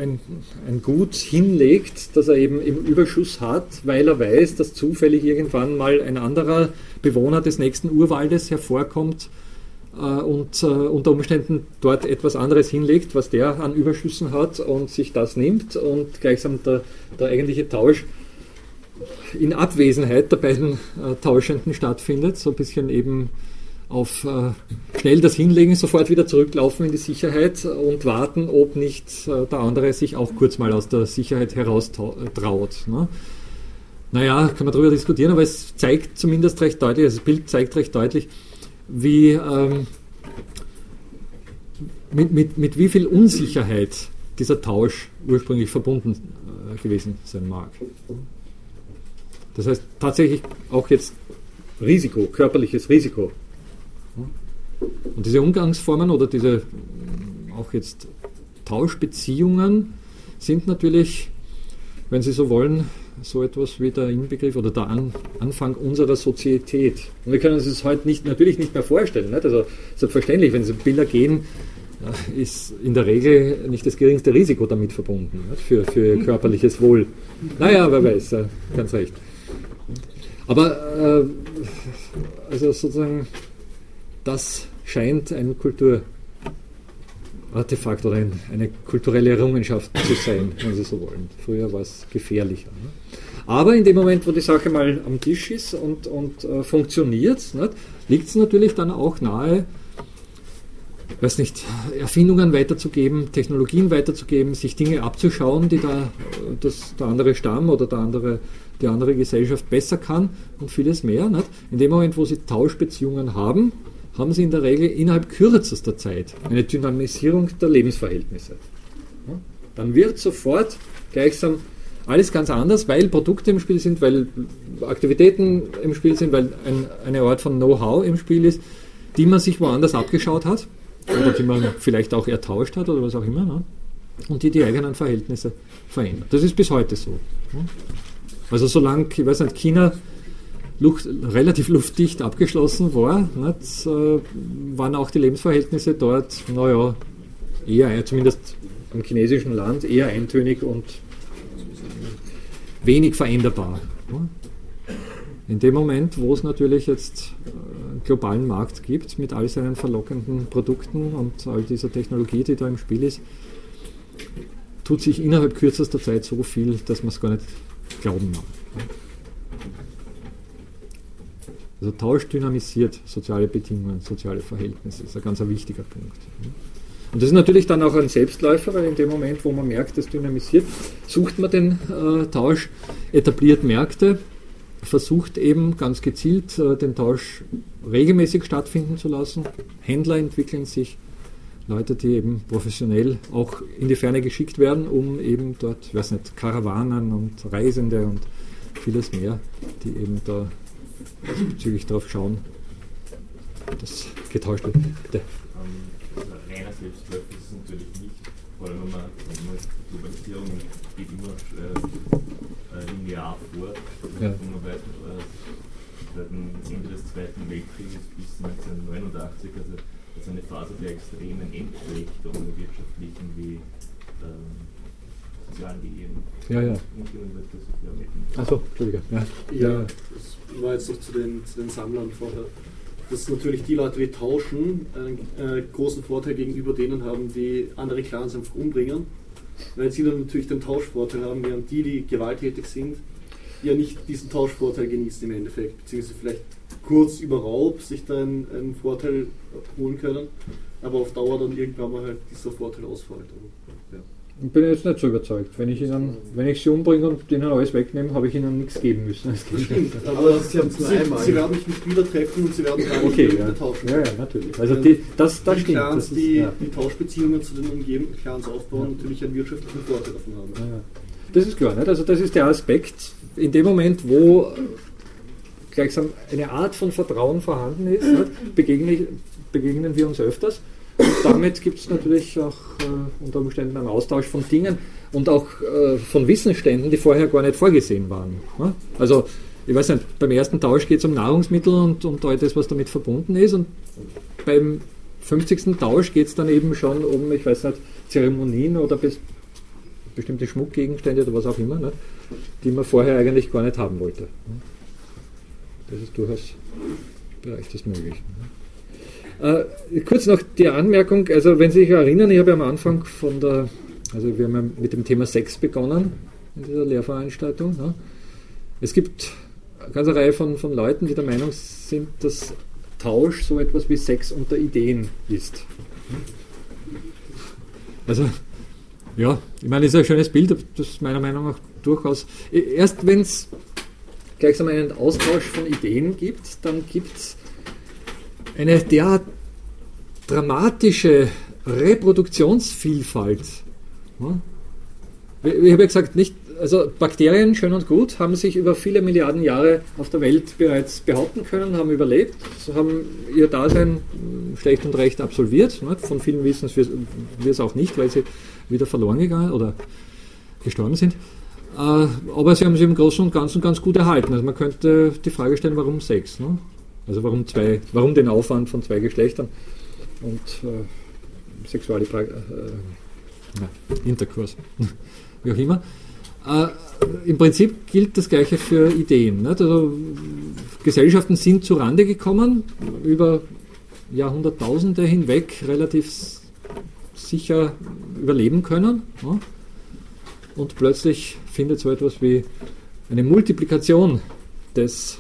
ein, ein, Gut hinlegt, das er eben im Überschuss hat, weil er weiß, dass zufällig irgendwann mal ein anderer Bewohner des nächsten Urwaldes hervorkommt und äh, unter Umständen dort etwas anderes hinlegt, was der an Überschüssen hat und sich das nimmt und gleichsam der, der eigentliche Tausch in Abwesenheit der beiden äh, Tauschenden stattfindet, so ein bisschen eben auf äh, schnell das hinlegen, sofort wieder zurücklaufen in die Sicherheit und warten, ob nicht äh, der andere sich auch kurz mal aus der Sicherheit heraus traut. Ne? Naja, kann man darüber diskutieren, aber es zeigt zumindest recht deutlich, also das Bild zeigt recht deutlich, wie, ähm, mit, mit, mit wie viel Unsicherheit dieser Tausch ursprünglich verbunden äh, gewesen sein mag. Das heißt tatsächlich auch jetzt Risiko, körperliches Risiko. Und diese Umgangsformen oder diese auch jetzt Tauschbeziehungen sind natürlich, wenn Sie so wollen, so etwas wie der Inbegriff oder der An Anfang unserer Sozietät. Und wir können uns das heute nicht, natürlich nicht mehr vorstellen. Nicht? Also selbstverständlich, wenn Sie Bilder gehen, ist in der Regel nicht das geringste Risiko damit verbunden? Für, für körperliches Wohl. Naja, wer weiß, ganz recht. Aber äh, also sozusagen, das scheint ein Kulturartefakt oder ein, eine kulturelle Errungenschaft zu sein, wenn Sie so wollen. Früher war es gefährlicher. Ne? Aber in dem Moment, wo die Sache mal am Tisch ist und, und äh, funktioniert, liegt es natürlich dann auch nahe, weiß nicht, Erfindungen weiterzugeben, Technologien weiterzugeben, sich Dinge abzuschauen, die da das, der andere Stamm oder der andere, die andere Gesellschaft besser kann und vieles mehr. Nicht? In dem Moment, wo sie Tauschbeziehungen haben, haben sie in der Regel innerhalb kürzester Zeit eine Dynamisierung der Lebensverhältnisse. Dann wird sofort gleichsam alles ganz anders, weil Produkte im Spiel sind, weil Aktivitäten im Spiel sind, weil ein, eine Art von Know-how im Spiel ist, die man sich woanders abgeschaut hat oder die man vielleicht auch ertauscht hat oder was auch immer, ne? und die die eigenen Verhältnisse verändern. Das ist bis heute so. Ne? Also solange, ich weiß nicht, China Luft, relativ luftdicht abgeschlossen war, nicht, äh, waren auch die Lebensverhältnisse dort, naja, eher, zumindest im chinesischen Land, eher eintönig und wenig veränderbar. In dem Moment, wo es natürlich jetzt einen globalen Markt gibt mit all seinen verlockenden Produkten und all dieser Technologie, die da im Spiel ist, tut sich innerhalb kürzester Zeit so viel, dass man es gar nicht glauben mag. Also Tausch dynamisiert soziale Bedingungen, soziale Verhältnisse, ist ein ganz wichtiger Punkt. Und das ist natürlich dann auch ein Selbstläufer, weil in dem Moment, wo man merkt, es dynamisiert, sucht man den äh, Tausch, etabliert Märkte, versucht eben ganz gezielt äh, den Tausch regelmäßig stattfinden zu lassen. Händler entwickeln sich, Leute, die eben professionell auch in die Ferne geschickt werden, um eben dort, ich weiß nicht, Karawanen und Reisende und vieles mehr, die eben da bezüglich darauf schauen, das getauscht wird. Bitte. Selbstläufer ist es natürlich nicht, vor allem wenn man, wenn man Globalisierung geht immer äh, äh linear vor. Ja. Und man weiß, äh, seit dem Ende des Zweiten Weltkrieges bis 1989, also das ist eine Phase der extremen Entflechtung wirtschaftlichen wie ähm, sozialen Gegeben. Ja, ja. Achso, Entschuldige. Ja. ja, das war jetzt noch zu den, zu den Sammlern vorher. Dass natürlich die Leute, die tauschen, einen äh, großen Vorteil gegenüber denen haben, die andere Clans einfach umbringen. Weil sie dann natürlich den Tauschvorteil haben, während die, die gewalttätig sind, ja nicht diesen Tauschvorteil genießen im Endeffekt, beziehungsweise vielleicht kurz über Raub sich da einen, Vorteil holen können, aber auf Dauer dann irgendwann mal halt dieser Vorteil ausfällt. Ja. Ich bin jetzt nicht so überzeugt. Wenn ich, ihnen, wenn ich sie umbringe und ihnen alles wegnehme, habe ich ihnen nichts geben müssen. Das stimmt, aber sie, haben sie, sie, werden mich nicht wieder treffen und sie werden gar nicht okay, wieder ja. tauschen. Ja, ja, natürlich. Also die, das, das die stimmt. Clans, das ist, die, ja. die Tauschbeziehungen zu den umgebenden Clans aufbauen, ja. natürlich einen wirtschaftlichen Vorteil davon haben. Ja, das ist klar. Nicht? Also das ist der Aspekt, in dem Moment, wo gleichsam eine Art von Vertrauen vorhanden ist, begegnen, begegnen wir uns öfters. Und damit gibt es natürlich auch äh, unter Umständen einen Austausch von Dingen und auch äh, von Wissensständen, die vorher gar nicht vorgesehen waren. Ne? Also, ich weiß nicht, beim ersten Tausch geht es um Nahrungsmittel und, und all das, was damit verbunden ist. Und beim 50. Tausch geht es dann eben schon um, ich weiß nicht, Zeremonien oder bes bestimmte Schmuckgegenstände oder was auch immer, ne? die man vorher eigentlich gar nicht haben wollte. Das ist durchaus Bereich des Möglichen. Äh, kurz noch die Anmerkung, also wenn Sie sich erinnern, ich habe am Anfang von der, also wir haben ja mit dem Thema Sex begonnen in dieser Lehrveranstaltung. Ne? Es gibt eine ganze Reihe von, von Leuten, die der Meinung sind, dass Tausch so etwas wie Sex unter Ideen ist. Also, ja, ich meine, das ist ein schönes Bild, das meiner Meinung nach durchaus, erst wenn es gleichsam einen Austausch von Ideen gibt, dann gibt es eine derart dramatische Reproduktionsvielfalt. Ich habe ja gesagt, nicht, also Bakterien, schön und gut, haben sich über viele Milliarden Jahre auf der Welt bereits behaupten können, haben überlebt, haben ihr Dasein schlecht und recht absolviert. Von vielen wissen wir es auch nicht, weil sie wieder verloren gegangen oder gestorben sind. Äh, aber sie haben sich im Großen und Ganzen ganz gut erhalten. Also man könnte die Frage stellen, warum Sex? Ne? Also warum, zwei, warum den Aufwand von zwei Geschlechtern und äh, Sexualipra äh, Interkurs, wie auch immer. Äh, Im Prinzip gilt das Gleiche für Ideen. Nicht? Also, Gesellschaften sind zu Rande gekommen, über Jahrhunderttausende hinweg relativ sicher überleben können. Ja? Und plötzlich findet so etwas wie eine Multiplikation des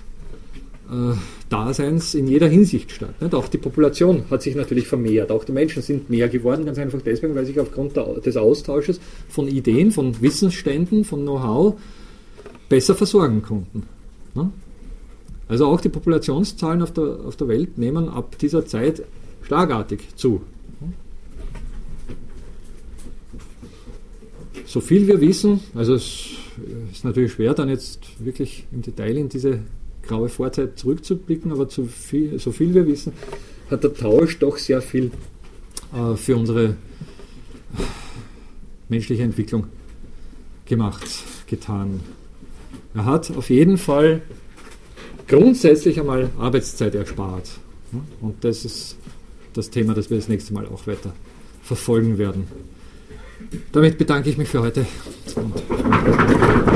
äh, Daseins in jeder Hinsicht statt. Nicht? Auch die Population hat sich natürlich vermehrt, auch die Menschen sind mehr geworden, ganz einfach deswegen, weil sich aufgrund des Austausches von Ideen, von Wissensständen, von Know-how besser versorgen konnten. Ne? Also auch die Populationszahlen auf der, auf der Welt nehmen ab dieser Zeit schlagartig zu. So viel wir wissen, also es ist natürlich schwer, dann jetzt wirklich im Detail in diese graue Vorzeit zurückzublicken, aber zu viel, so viel wir wissen, hat der Tausch doch sehr viel äh, für unsere menschliche Entwicklung gemacht, getan. Er hat auf jeden Fall grundsätzlich einmal Arbeitszeit erspart. Und das ist das Thema, das wir das nächste Mal auch weiter verfolgen werden. Damit bedanke ich mich für heute. Und